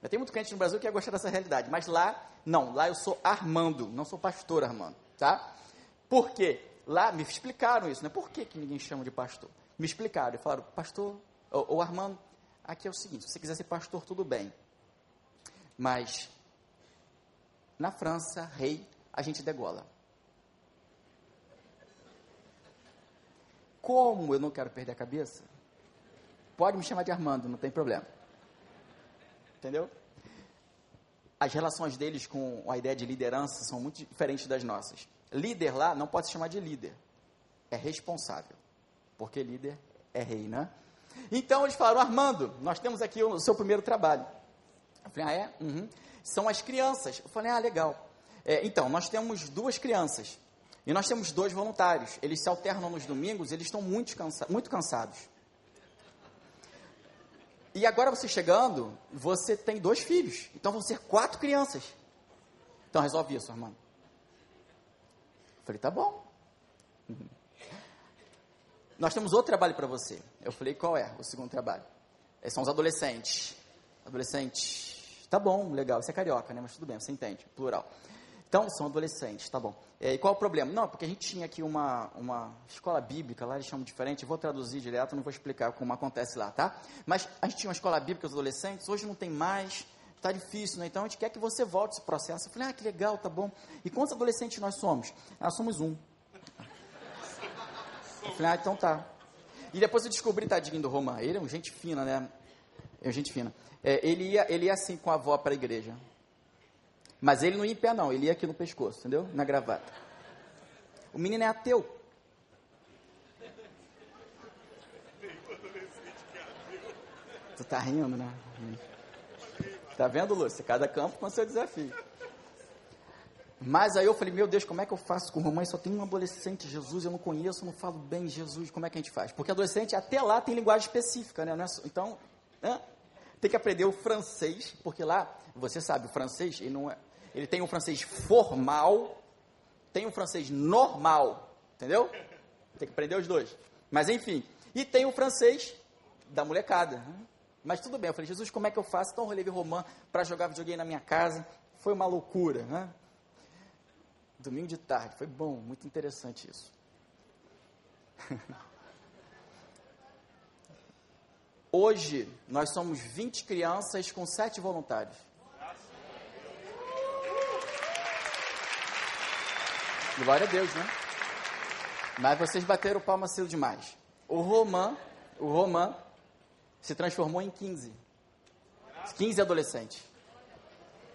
Tem muito crente no Brasil que ia gostar dessa realidade, mas lá, não, lá eu sou Armando, não sou pastor Armando, tá? Por quê? Lá me explicaram isso, né? Por que, que ninguém chama de pastor? Me explicaram, e falaram, pastor, ou, ou Armando, aqui é o seguinte, se você quiser ser pastor, tudo bem, mas na França, rei, a gente degola. Como eu não quero perder a cabeça, pode me chamar de Armando, não tem problema. Entendeu? As relações deles com a ideia de liderança são muito diferentes das nossas. Líder lá não pode se chamar de líder, é responsável, porque líder é rei, né? Então eles falaram, Armando, nós temos aqui o seu primeiro trabalho. Eu falei, ah, é? Uhum são as crianças. Eu falei, ah, legal. É, então, nós temos duas crianças e nós temos dois voluntários. Eles se alternam nos domingos, eles estão muito, cansa muito cansados. E agora você chegando, você tem dois filhos. Então vão ser quatro crianças. Então resolve isso, irmão. Eu falei, tá bom. Uhum. Nós temos outro trabalho para você. Eu falei, qual é o segundo trabalho? Esses são os adolescentes. Adolescentes Tá bom, legal, isso é carioca, né? Mas tudo bem, você entende, plural. Então, são adolescentes, tá bom. É, e qual é o problema? Não, porque a gente tinha aqui uma, uma escola bíblica, lá eles chamam diferente, vou traduzir direto, não vou explicar como acontece lá, tá? Mas a gente tinha uma escola bíblica os adolescentes, hoje não tem mais, tá difícil, né? Então a gente quer que você volte esse processo. Eu falei, ah, que legal, tá bom. E quantos adolescentes nós somos? Ah, somos um. Eu falei, ah, então tá. E depois eu descobri, tadinho do Roman, ele é um gente fina, né? É gente fina é, ele, ia, ele ia assim com a avó para a igreja. Mas ele não ia em pé, não, ele ia aqui no pescoço, entendeu? Na gravata. O menino é ateu. Tu tá rindo, né? Tá vendo, Lúcia? Cada campo com seu desafio. Mas aí eu falei, meu Deus, como é que eu faço com mamãe? Só tem um adolescente, Jesus, eu não conheço, não falo bem Jesus, como é que a gente faz? Porque adolescente até lá tem linguagem específica, né? É então, tem que aprender o francês, porque lá, você sabe, o francês, ele, não é, ele tem um francês formal Tem o francês normal, entendeu? Tem que aprender os dois. Mas enfim. E tem o francês da molecada. Né? Mas tudo bem, eu falei, Jesus, como é que eu faço? Então eu relevei romã para jogar videogame na minha casa. Foi uma loucura, né? Domingo de tarde, foi bom, muito interessante isso. Hoje, nós somos 20 crianças com 7 voluntários. Glória a Deus, né? Mas vocês bateram palma cedo demais. O Romã, o Romã se transformou em 15. 15 adolescentes.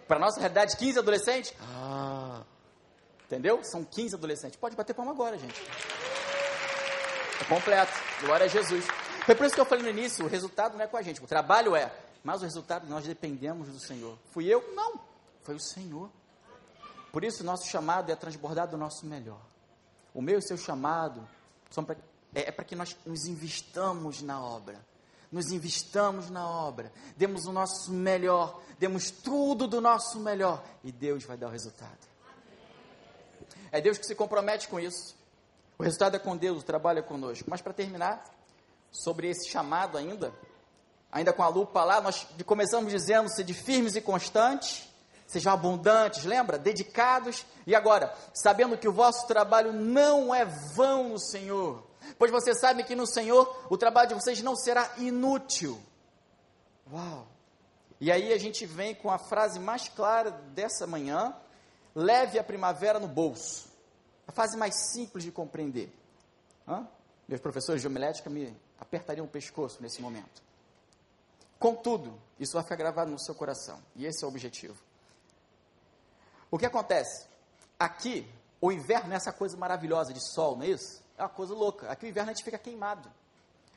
Para nossa realidade, 15 adolescentes? Ah. Entendeu? São 15 adolescentes. Pode bater palma agora, gente. É completo. Glória a Jesus. Foi por isso que eu falei no início, o resultado não é com a gente, o trabalho é, mas o resultado nós dependemos do Senhor. Fui eu? Não, foi o Senhor. Por isso nosso chamado é transbordar do nosso melhor. O meu e o seu chamado pra, é, é para que nós nos investamos na obra. Nos investamos na obra, demos o nosso melhor, demos tudo do nosso melhor e Deus vai dar o resultado. É Deus que se compromete com isso. O resultado é com Deus, o trabalho é conosco. Mas para terminar, sobre esse chamado ainda, ainda com a lupa lá, nós começamos dizendo: sede firmes e constantes, sejam abundantes, lembra? Dedicados. E agora, sabendo que o vosso trabalho não é vão no Senhor, pois você sabe que no Senhor o trabalho de vocês não será inútil. Uau! E aí a gente vem com a frase mais clara dessa manhã: leve a primavera no bolso. A frase mais simples de compreender. Hã? Meus professores de homilética me apertariam o pescoço nesse momento. Contudo, isso vai ficar gravado no seu coração, e esse é o objetivo. O que acontece? Aqui, o inverno é essa coisa maravilhosa de sol, não é isso? É uma coisa louca. Aqui o inverno a gente fica queimado.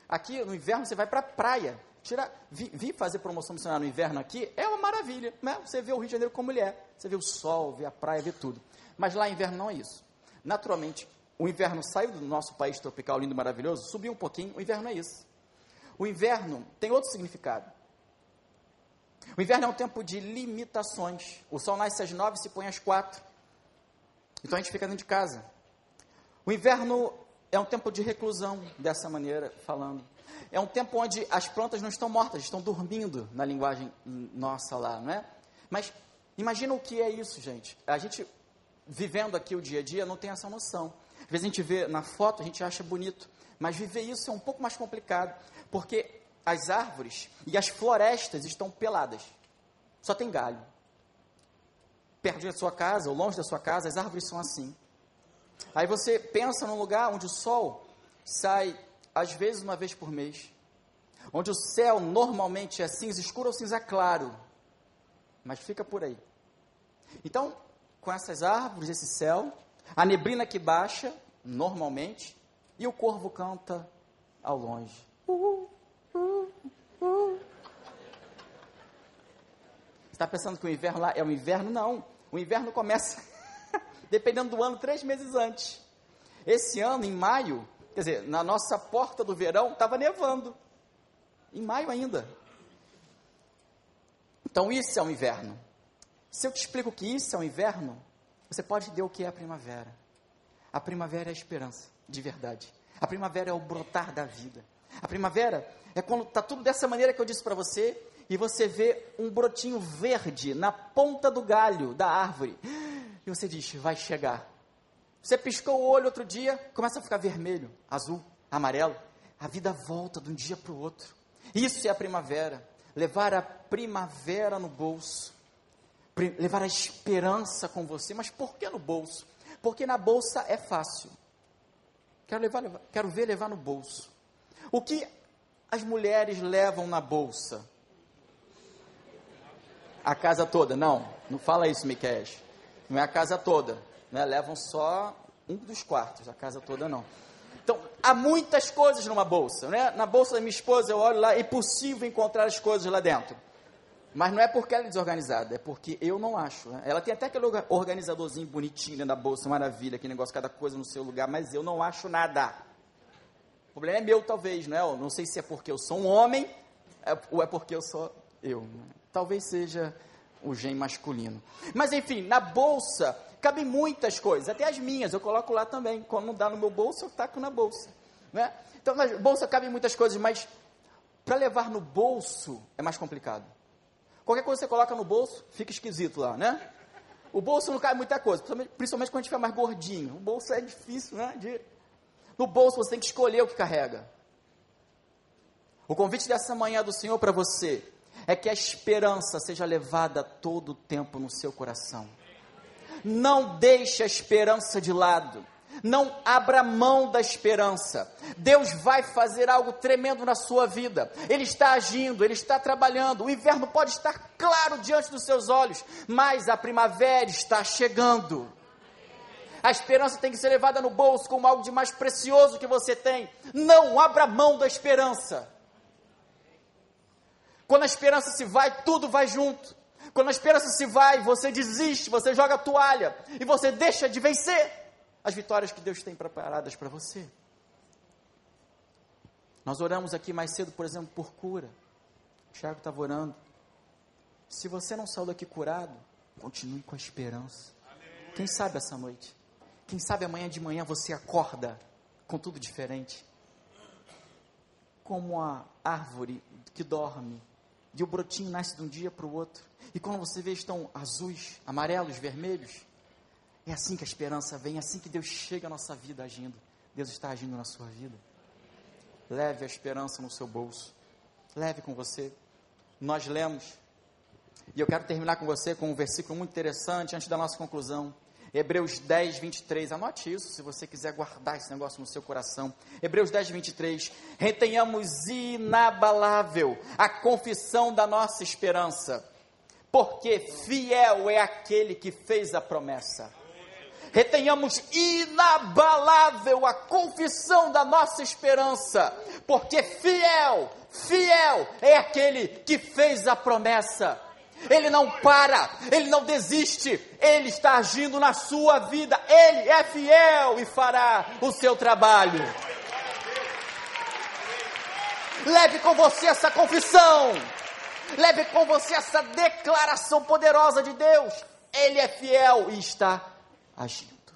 Aqui no inverno você vai para a praia. Tira, vi, vi, fazer promoção missionária no inverno aqui, é uma maravilha. Né? Você vê o Rio de Janeiro como ele é. Você vê o sol, vê a praia, vê tudo. Mas lá inverno não é isso. Naturalmente, o inverno saiu do nosso país tropical lindo maravilhoso, subiu um pouquinho, o inverno é isso. O inverno tem outro significado. O inverno é um tempo de limitações. O sol nasce às nove e se põe às quatro. Então a gente fica dentro de casa. O inverno é um tempo de reclusão, dessa maneira falando. É um tempo onde as plantas não estão mortas, estão dormindo, na linguagem nossa lá, não é? Mas imagina o que é isso, gente. A gente, vivendo aqui o dia a dia, não tem essa noção. Vezes a gente vê na foto, a gente acha bonito, mas viver isso é um pouco mais complicado, porque as árvores e as florestas estão peladas. Só tem galho. Perto da sua casa, ou longe da sua casa, as árvores são assim. Aí você pensa num lugar onde o sol sai, às vezes, uma vez por mês. Onde o céu normalmente é cinza escuro ou cinza claro. Mas fica por aí. Então, com essas árvores, esse céu, a neblina que baixa, normalmente, e o corvo canta ao longe. Você está pensando que o inverno lá é o inverno? Não. O inverno começa, dependendo do ano, três meses antes. Esse ano, em maio, quer dizer, na nossa porta do verão, estava nevando. Em maio ainda. Então, isso é o inverno. Se eu te explico que isso é o inverno, você pode entender o que é a primavera. A primavera é a esperança, de verdade. A primavera é o brotar da vida. A primavera é quando está tudo dessa maneira que eu disse para você e você vê um brotinho verde na ponta do galho da árvore. E você diz: vai chegar. Você piscou o olho outro dia, começa a ficar vermelho, azul, amarelo. A vida volta de um dia para o outro. Isso é a primavera. Levar a primavera no bolso levar a esperança com você. Mas por que no bolso? Porque na bolsa é fácil. Quero, levar, levar, quero ver levar no bolso. O que as mulheres levam na bolsa? A casa toda? Não, não fala isso, Miquel. Não é a casa toda. Né? Levam só um dos quartos, a casa toda não. Então, há muitas coisas numa bolsa. Né? Na bolsa da minha esposa, eu olho lá, é impossível encontrar as coisas lá dentro. Mas não é porque ela é desorganizada, é porque eu não acho. Né? Ela tem até aquele organizadorzinho bonitinho na bolsa, maravilha, aquele negócio, cada coisa no seu lugar, mas eu não acho nada. O problema é meu, talvez, né? Eu não sei se é porque eu sou um homem é, ou é porque eu sou eu. Né? Talvez seja o gen masculino. Mas enfim, na bolsa cabem muitas coisas, até as minhas, eu coloco lá também. Quando não dá no meu bolso, eu taco na bolsa. Né? Então, na bolsa cabem muitas coisas, mas para levar no bolso é mais complicado. Qualquer coisa que você coloca no bolso, fica esquisito lá, né? O bolso não cabe muita coisa, principalmente quando a gente fica mais gordinho. O bolso é difícil, né? De... No bolso você tem que escolher o que carrega. O convite dessa manhã do Senhor para você é que a esperança seja levada todo o tempo no seu coração. Não deixe a esperança de lado. Não abra mão da esperança. Deus vai fazer algo tremendo na sua vida. Ele está agindo, ele está trabalhando. O inverno pode estar claro diante dos seus olhos, mas a primavera está chegando. A esperança tem que ser levada no bolso como algo de mais precioso que você tem. Não abra mão da esperança. Quando a esperança se vai, tudo vai junto. Quando a esperança se vai, você desiste, você joga a toalha e você deixa de vencer as vitórias que Deus tem preparadas para você. Nós oramos aqui mais cedo, por exemplo, por cura. O Tiago estava orando. Se você não saiu daqui curado, continue com a esperança. Quem sabe essa noite? Quem sabe amanhã de manhã você acorda com tudo diferente? Como a árvore que dorme e o brotinho nasce de um dia para o outro. E quando você vê estão azuis, amarelos, vermelhos, é assim que a esperança vem, é assim que Deus chega à nossa vida agindo. Deus está agindo na sua vida. Leve a esperança no seu bolso. Leve com você. Nós lemos. E eu quero terminar com você com um versículo muito interessante antes da nossa conclusão. Hebreus 10, 23. Anote isso se você quiser guardar esse negócio no seu coração. Hebreus 10, 23. Retenhamos inabalável a confissão da nossa esperança, porque fiel é aquele que fez a promessa. Retenhamos inabalável a confissão da nossa esperança, porque fiel, fiel é aquele que fez a promessa. Ele não para, ele não desiste, ele está agindo na sua vida, ele é fiel e fará o seu trabalho. Leve com você essa confissão, leve com você essa declaração poderosa de Deus. Ele é fiel e está agindo.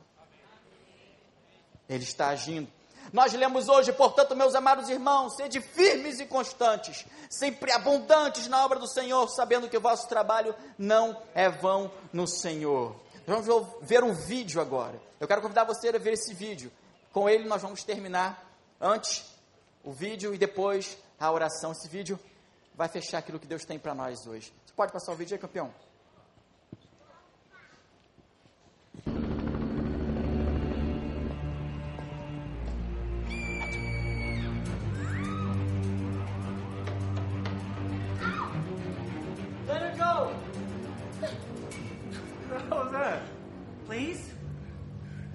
Ele está agindo. Nós lemos hoje, portanto, meus amados irmãos, sede firmes e constantes, sempre abundantes na obra do Senhor, sabendo que o vosso trabalho não é vão no Senhor. Vamos ver um vídeo agora. Eu quero convidar você a ver esse vídeo. Com ele nós vamos terminar antes o vídeo e depois a oração. Esse vídeo vai fechar aquilo que Deus tem para nós hoje. Você pode passar o vídeo aí, campeão? Please?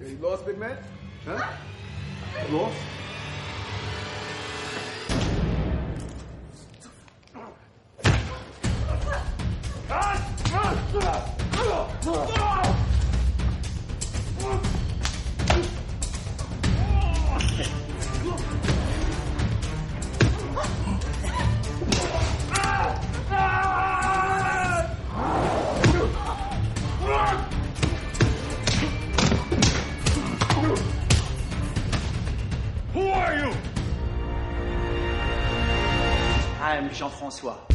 You lost, big man? Huh? Lost? Cut! Jean-François.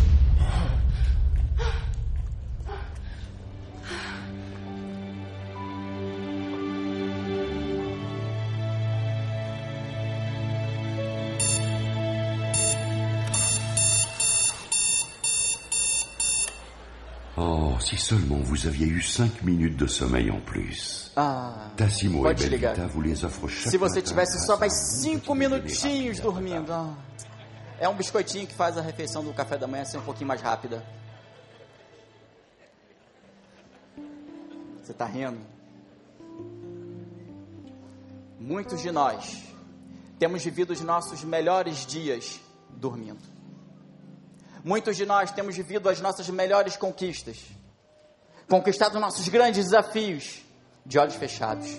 Oh, si seulement vous aviez eu cinq minutes de sommeil en plus. Ah, Tassimo e pode ligar. Belvita vous les offrent chaque Se você tivesse só à mais un cinco petit déjeuner minutinhos rapide. dormindo. ah. É um biscoitinho que faz a refeição do café da manhã ser um pouquinho mais rápida. Você está rindo? Muitos de nós temos vivido os nossos melhores dias dormindo. Muitos de nós temos vivido as nossas melhores conquistas, conquistado nossos grandes desafios de olhos fechados.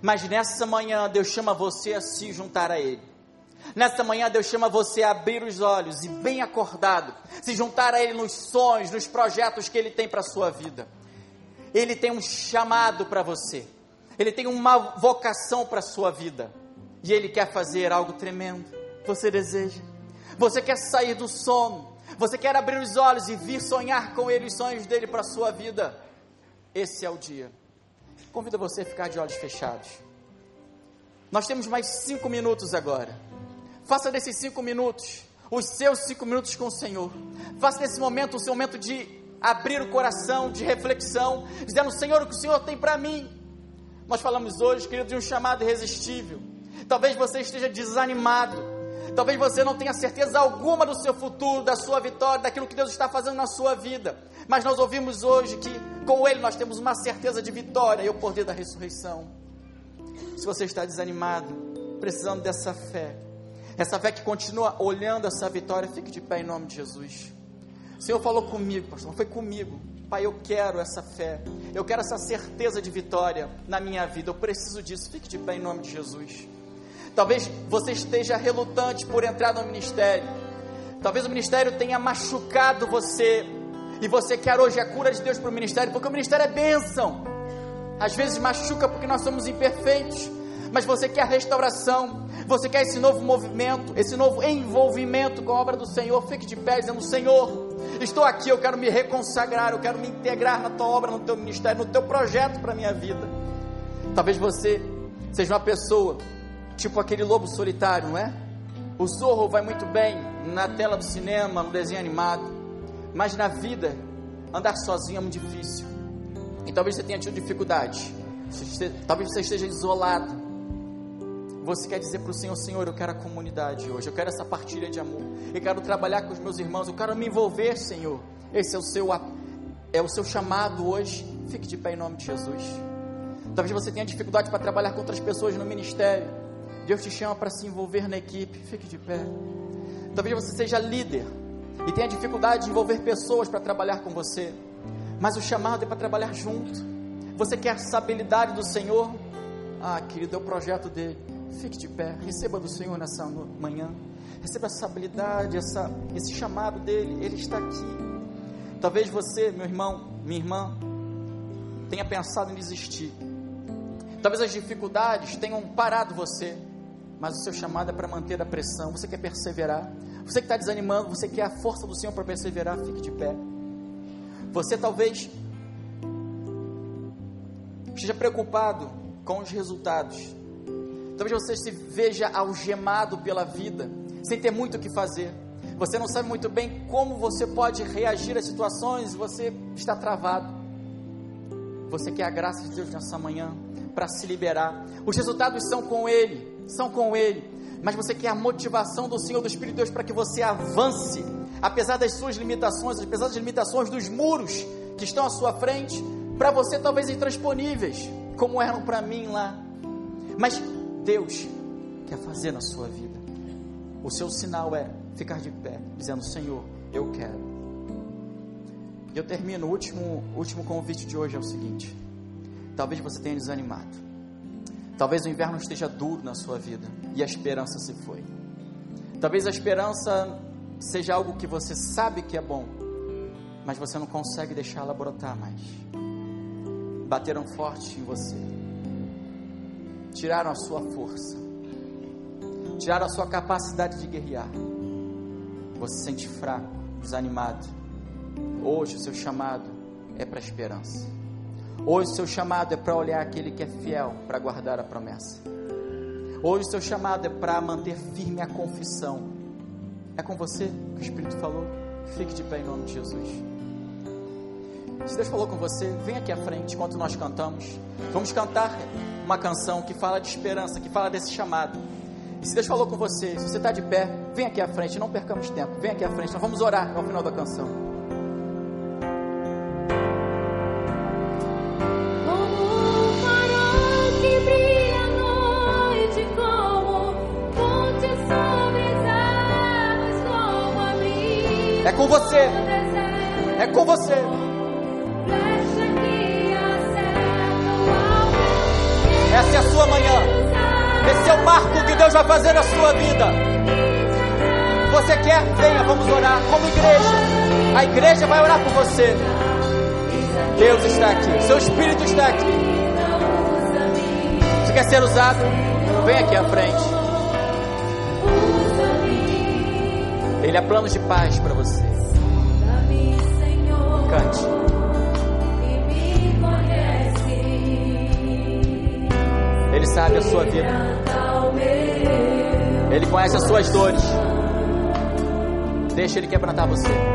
Mas nessa manhã Deus chama você a se juntar a Ele. Nesta manhã, Deus chama você a abrir os olhos e, bem acordado, se juntar a Ele nos sonhos, nos projetos que Ele tem para a sua vida. Ele tem um chamado para você, Ele tem uma vocação para a sua vida, e Ele quer fazer algo tremendo. Você deseja? Você quer sair do sono? Você quer abrir os olhos e vir sonhar com Ele os sonhos dele para a sua vida? Esse é o dia. Convido você a ficar de olhos fechados. Nós temos mais cinco minutos agora. Faça desses cinco minutos os seus cinco minutos com o Senhor. Faça desse momento o seu momento de abrir o coração, de reflexão, dizendo: Senhor, o que o Senhor tem para mim? Nós falamos hoje, querido, de um chamado irresistível. Talvez você esteja desanimado. Talvez você não tenha certeza alguma do seu futuro, da sua vitória, daquilo que Deus está fazendo na sua vida. Mas nós ouvimos hoje que com Ele nós temos uma certeza de vitória e o poder da ressurreição. Se você está desanimado, precisando dessa fé, essa fé que continua olhando essa vitória, fique de pé em nome de Jesus. O Senhor falou comigo, pastor, foi comigo. Pai, eu quero essa fé, eu quero essa certeza de vitória na minha vida, eu preciso disso. Fique de pé em nome de Jesus. Talvez você esteja relutante por entrar no ministério, talvez o ministério tenha machucado você, e você quer hoje a cura de Deus para o ministério, porque o ministério é bênção. Às vezes machuca porque nós somos imperfeitos, mas você quer restauração, você quer esse novo movimento, esse novo envolvimento com a obra do Senhor. Fique de pé dizendo: Senhor, estou aqui, eu quero me reconsagrar, eu quero me integrar na tua obra, no teu ministério, no teu projeto para a minha vida. Talvez você seja uma pessoa tipo aquele lobo solitário, não é? O zorro vai muito bem na tela do cinema, no desenho animado, mas na vida, andar sozinho é muito difícil. E talvez você tenha tido dificuldade, talvez você esteja isolado, você quer dizer para o Senhor, Senhor, eu quero a comunidade hoje, eu quero essa partilha de amor, eu quero trabalhar com os meus irmãos, eu quero me envolver, Senhor. Esse é o seu é o seu chamado hoje. Fique de pé em nome de Jesus. Talvez você tenha dificuldade para trabalhar com outras pessoas no ministério. Deus te chama para se envolver na equipe. Fique de pé. Talvez você seja líder e tenha dificuldade de envolver pessoas para trabalhar com você. Mas o chamado é para trabalhar junto. Você quer essa habilidade do Senhor? Ah, querido, é o projeto dele. Fique de pé, receba do Senhor nessa manhã. Receba essa habilidade, essa, esse chamado dele. Ele está aqui. Talvez você, meu irmão, minha irmã, tenha pensado em desistir. Talvez as dificuldades tenham parado você, mas o seu chamado é para manter a pressão. Você quer perseverar. Você que está desanimando, você quer a força do Senhor para perseverar, fique de pé. Você talvez esteja preocupado com os resultados Talvez você se veja algemado pela vida, sem ter muito o que fazer. Você não sabe muito bem como você pode reagir às situações, você está travado. Você quer a graça de Deus nessa manhã para se liberar. Os resultados são com Ele, são com Ele. Mas você quer a motivação do Senhor, do Espírito de Deus, para que você avance, apesar das suas limitações, apesar das limitações dos muros que estão à sua frente, para você talvez intransponíveis, como eram para mim lá. Mas Deus quer fazer na sua vida. O seu sinal é ficar de pé, dizendo: Senhor, eu quero. E eu termino. O último, último convite de hoje é o seguinte: talvez você tenha desanimado. Talvez o inverno esteja duro na sua vida e a esperança se foi. Talvez a esperança seja algo que você sabe que é bom, mas você não consegue deixá-la brotar mais. Bateram forte em você tiraram a sua força, tiraram a sua capacidade de guerrear. Você se sente fraco, desanimado. Hoje o seu chamado é para a esperança. Hoje o seu chamado é para olhar aquele que é fiel para guardar a promessa. Hoje o seu chamado é para manter firme a confissão. É com você que o Espírito falou? Fique de pé em nome de Jesus. Se Deus falou com você, vem aqui à frente enquanto nós cantamos. Vamos cantar uma canção que fala de esperança, que fala desse chamado. E se Deus falou com você, se você está de pé, vem aqui à frente, não percamos tempo, vem aqui à frente, nós vamos orar ao final da canção. É com você. É com você. Essa é a sua manhã. Esse é o marco que Deus vai fazer na sua vida. quer, venha, vamos orar como igreja. A igreja vai orar por você. Deus está aqui, seu Espírito está aqui. Você quer ser usado? Vem aqui à frente. Ele é planos de paz para você. Cante. Ele sabe a sua vida. Ele conhece as suas dores. Deixa Ele quebrantar você.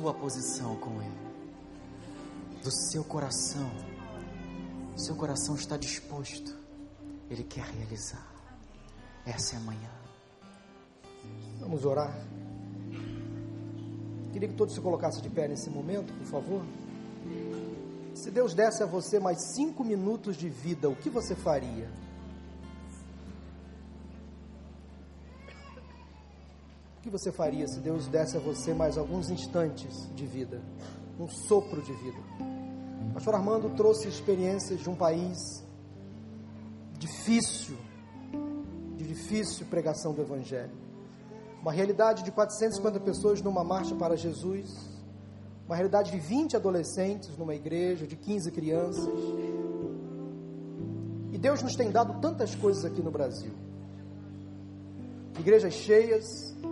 Sua posição com Ele. Do seu coração. Seu coração está disposto. Ele quer realizar. Essa é a manhã. Vamos orar. Queria que todos se colocassem de pé nesse momento, por favor. Se Deus desse a você mais cinco minutos de vida, o que você faria? O que você faria se Deus desse a você mais alguns instantes de vida? Um sopro de vida. O pastor Armando trouxe experiências de um país difícil, de difícil pregação do Evangelho. Uma realidade de 450 pessoas numa marcha para Jesus. Uma realidade de 20 adolescentes numa igreja, de 15 crianças. E Deus nos tem dado tantas coisas aqui no Brasil: igrejas cheias,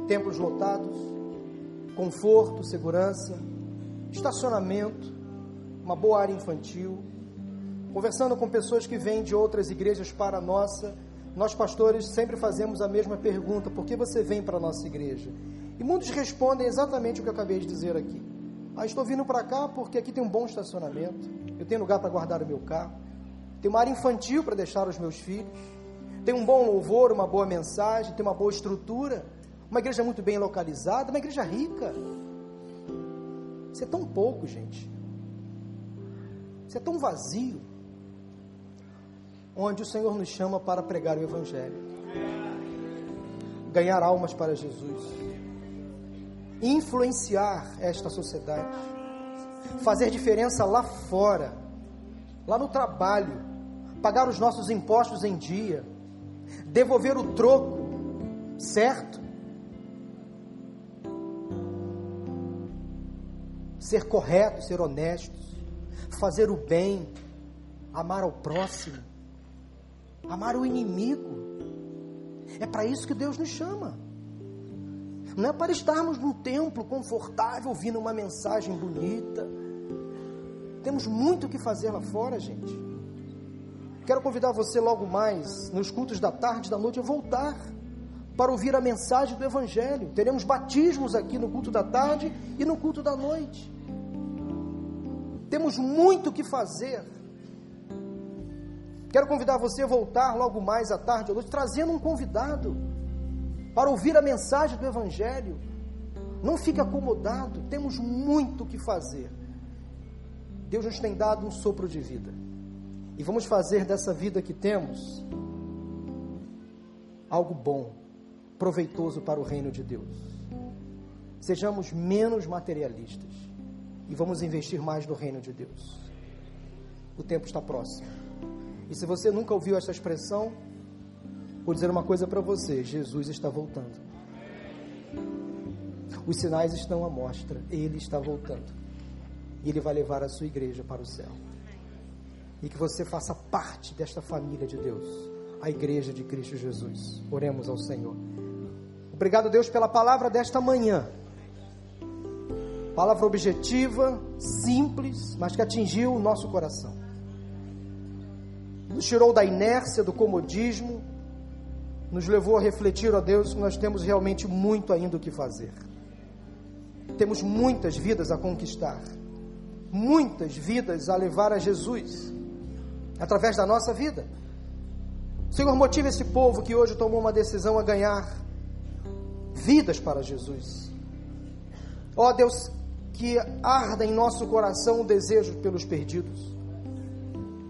templos lotados, conforto, segurança, estacionamento, uma boa área infantil. Conversando com pessoas que vêm de outras igrejas para a nossa, nós pastores sempre fazemos a mesma pergunta: por que você vem para a nossa igreja? E muitos respondem exatamente o que eu acabei de dizer aqui. Ah, estou vindo para cá porque aqui tem um bom estacionamento, eu tenho lugar para guardar o meu carro, tem uma área infantil para deixar os meus filhos, tem um bom louvor, uma boa mensagem, tem uma boa estrutura, uma igreja muito bem localizada, uma igreja rica. Isso é tão pouco, gente. Isso é tão vazio. Onde o Senhor nos chama para pregar o Evangelho, ganhar almas para Jesus, influenciar esta sociedade, fazer diferença lá fora, lá no trabalho, pagar os nossos impostos em dia, devolver o troco certo, ser correto, ser honesto, fazer o bem, amar ao próximo, amar o inimigo. É para isso que Deus nos chama. Não é para estarmos num templo confortável ouvindo uma mensagem bonita. Temos muito o que fazer lá fora, gente. Quero convidar você logo mais, nos cultos da tarde, da noite, a voltar. para ouvir a mensagem do Evangelho. Teremos batismos aqui no culto da tarde e no culto da noite. Temos muito o que fazer. Quero convidar você a voltar logo mais à tarde ou noite, trazendo um convidado para ouvir a mensagem do Evangelho. Não fique acomodado, temos muito o que fazer. Deus nos tem dado um sopro de vida. E vamos fazer dessa vida que temos algo bom, proveitoso para o reino de Deus. Sejamos menos materialistas e vamos investir mais no reino de Deus. O tempo está próximo. E se você nunca ouviu essa expressão, vou dizer uma coisa para você: Jesus está voltando. Os sinais estão à mostra, ele está voltando. E ele vai levar a sua igreja para o céu. E que você faça parte desta família de Deus, a igreja de Cristo Jesus. Oremos ao Senhor. Obrigado, Deus, pela palavra desta manhã. Palavra objetiva, simples, mas que atingiu o nosso coração. Nos tirou da inércia, do comodismo, nos levou a refletir, ó Deus, que nós temos realmente muito ainda o que fazer. Temos muitas vidas a conquistar, muitas vidas a levar a Jesus, através da nossa vida. Senhor, motive esse povo que hoje tomou uma decisão a ganhar vidas para Jesus. Ó oh, Deus, que arda em nosso coração o desejo pelos perdidos,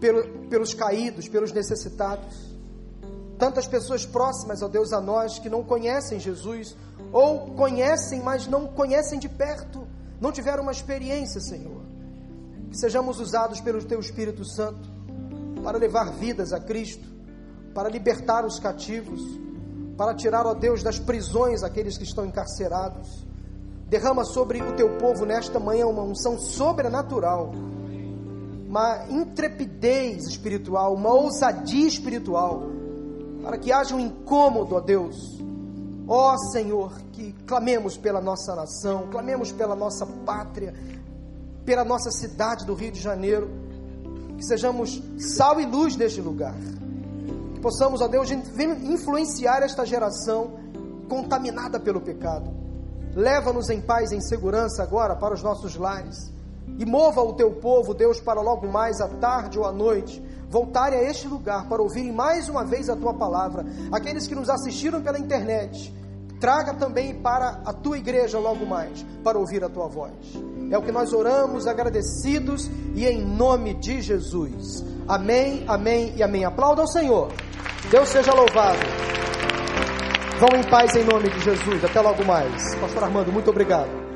pelo, pelos caídos, pelos necessitados. Tantas pessoas próximas, ó Deus, a nós que não conhecem Jesus ou conhecem, mas não conhecem de perto, não tiveram uma experiência, Senhor. Que sejamos usados pelo Teu Espírito Santo para levar vidas a Cristo, para libertar os cativos, para tirar, ó Deus, das prisões aqueles que estão encarcerados. Derrama sobre o teu povo nesta manhã uma unção sobrenatural, uma intrepidez espiritual, uma ousadia espiritual, para que haja um incômodo, ó Deus, Ó Senhor, que clamemos pela nossa nação, clamemos pela nossa pátria, pela nossa cidade do Rio de Janeiro, que sejamos sal e luz neste lugar, que possamos, ó Deus, influenciar esta geração contaminada pelo pecado. Leva-nos em paz e em segurança agora para os nossos lares e mova o teu povo, Deus, para logo mais à tarde ou à noite voltarem a este lugar para ouvirem mais uma vez a tua palavra. Aqueles que nos assistiram pela internet, traga também para a tua igreja logo mais, para ouvir a tua voz. É o que nós oramos agradecidos e em nome de Jesus. Amém, amém e amém. Aplauda ao Senhor. Deus seja louvado. Vão em paz em nome de Jesus. Até logo mais. Pastor Armando, muito obrigado.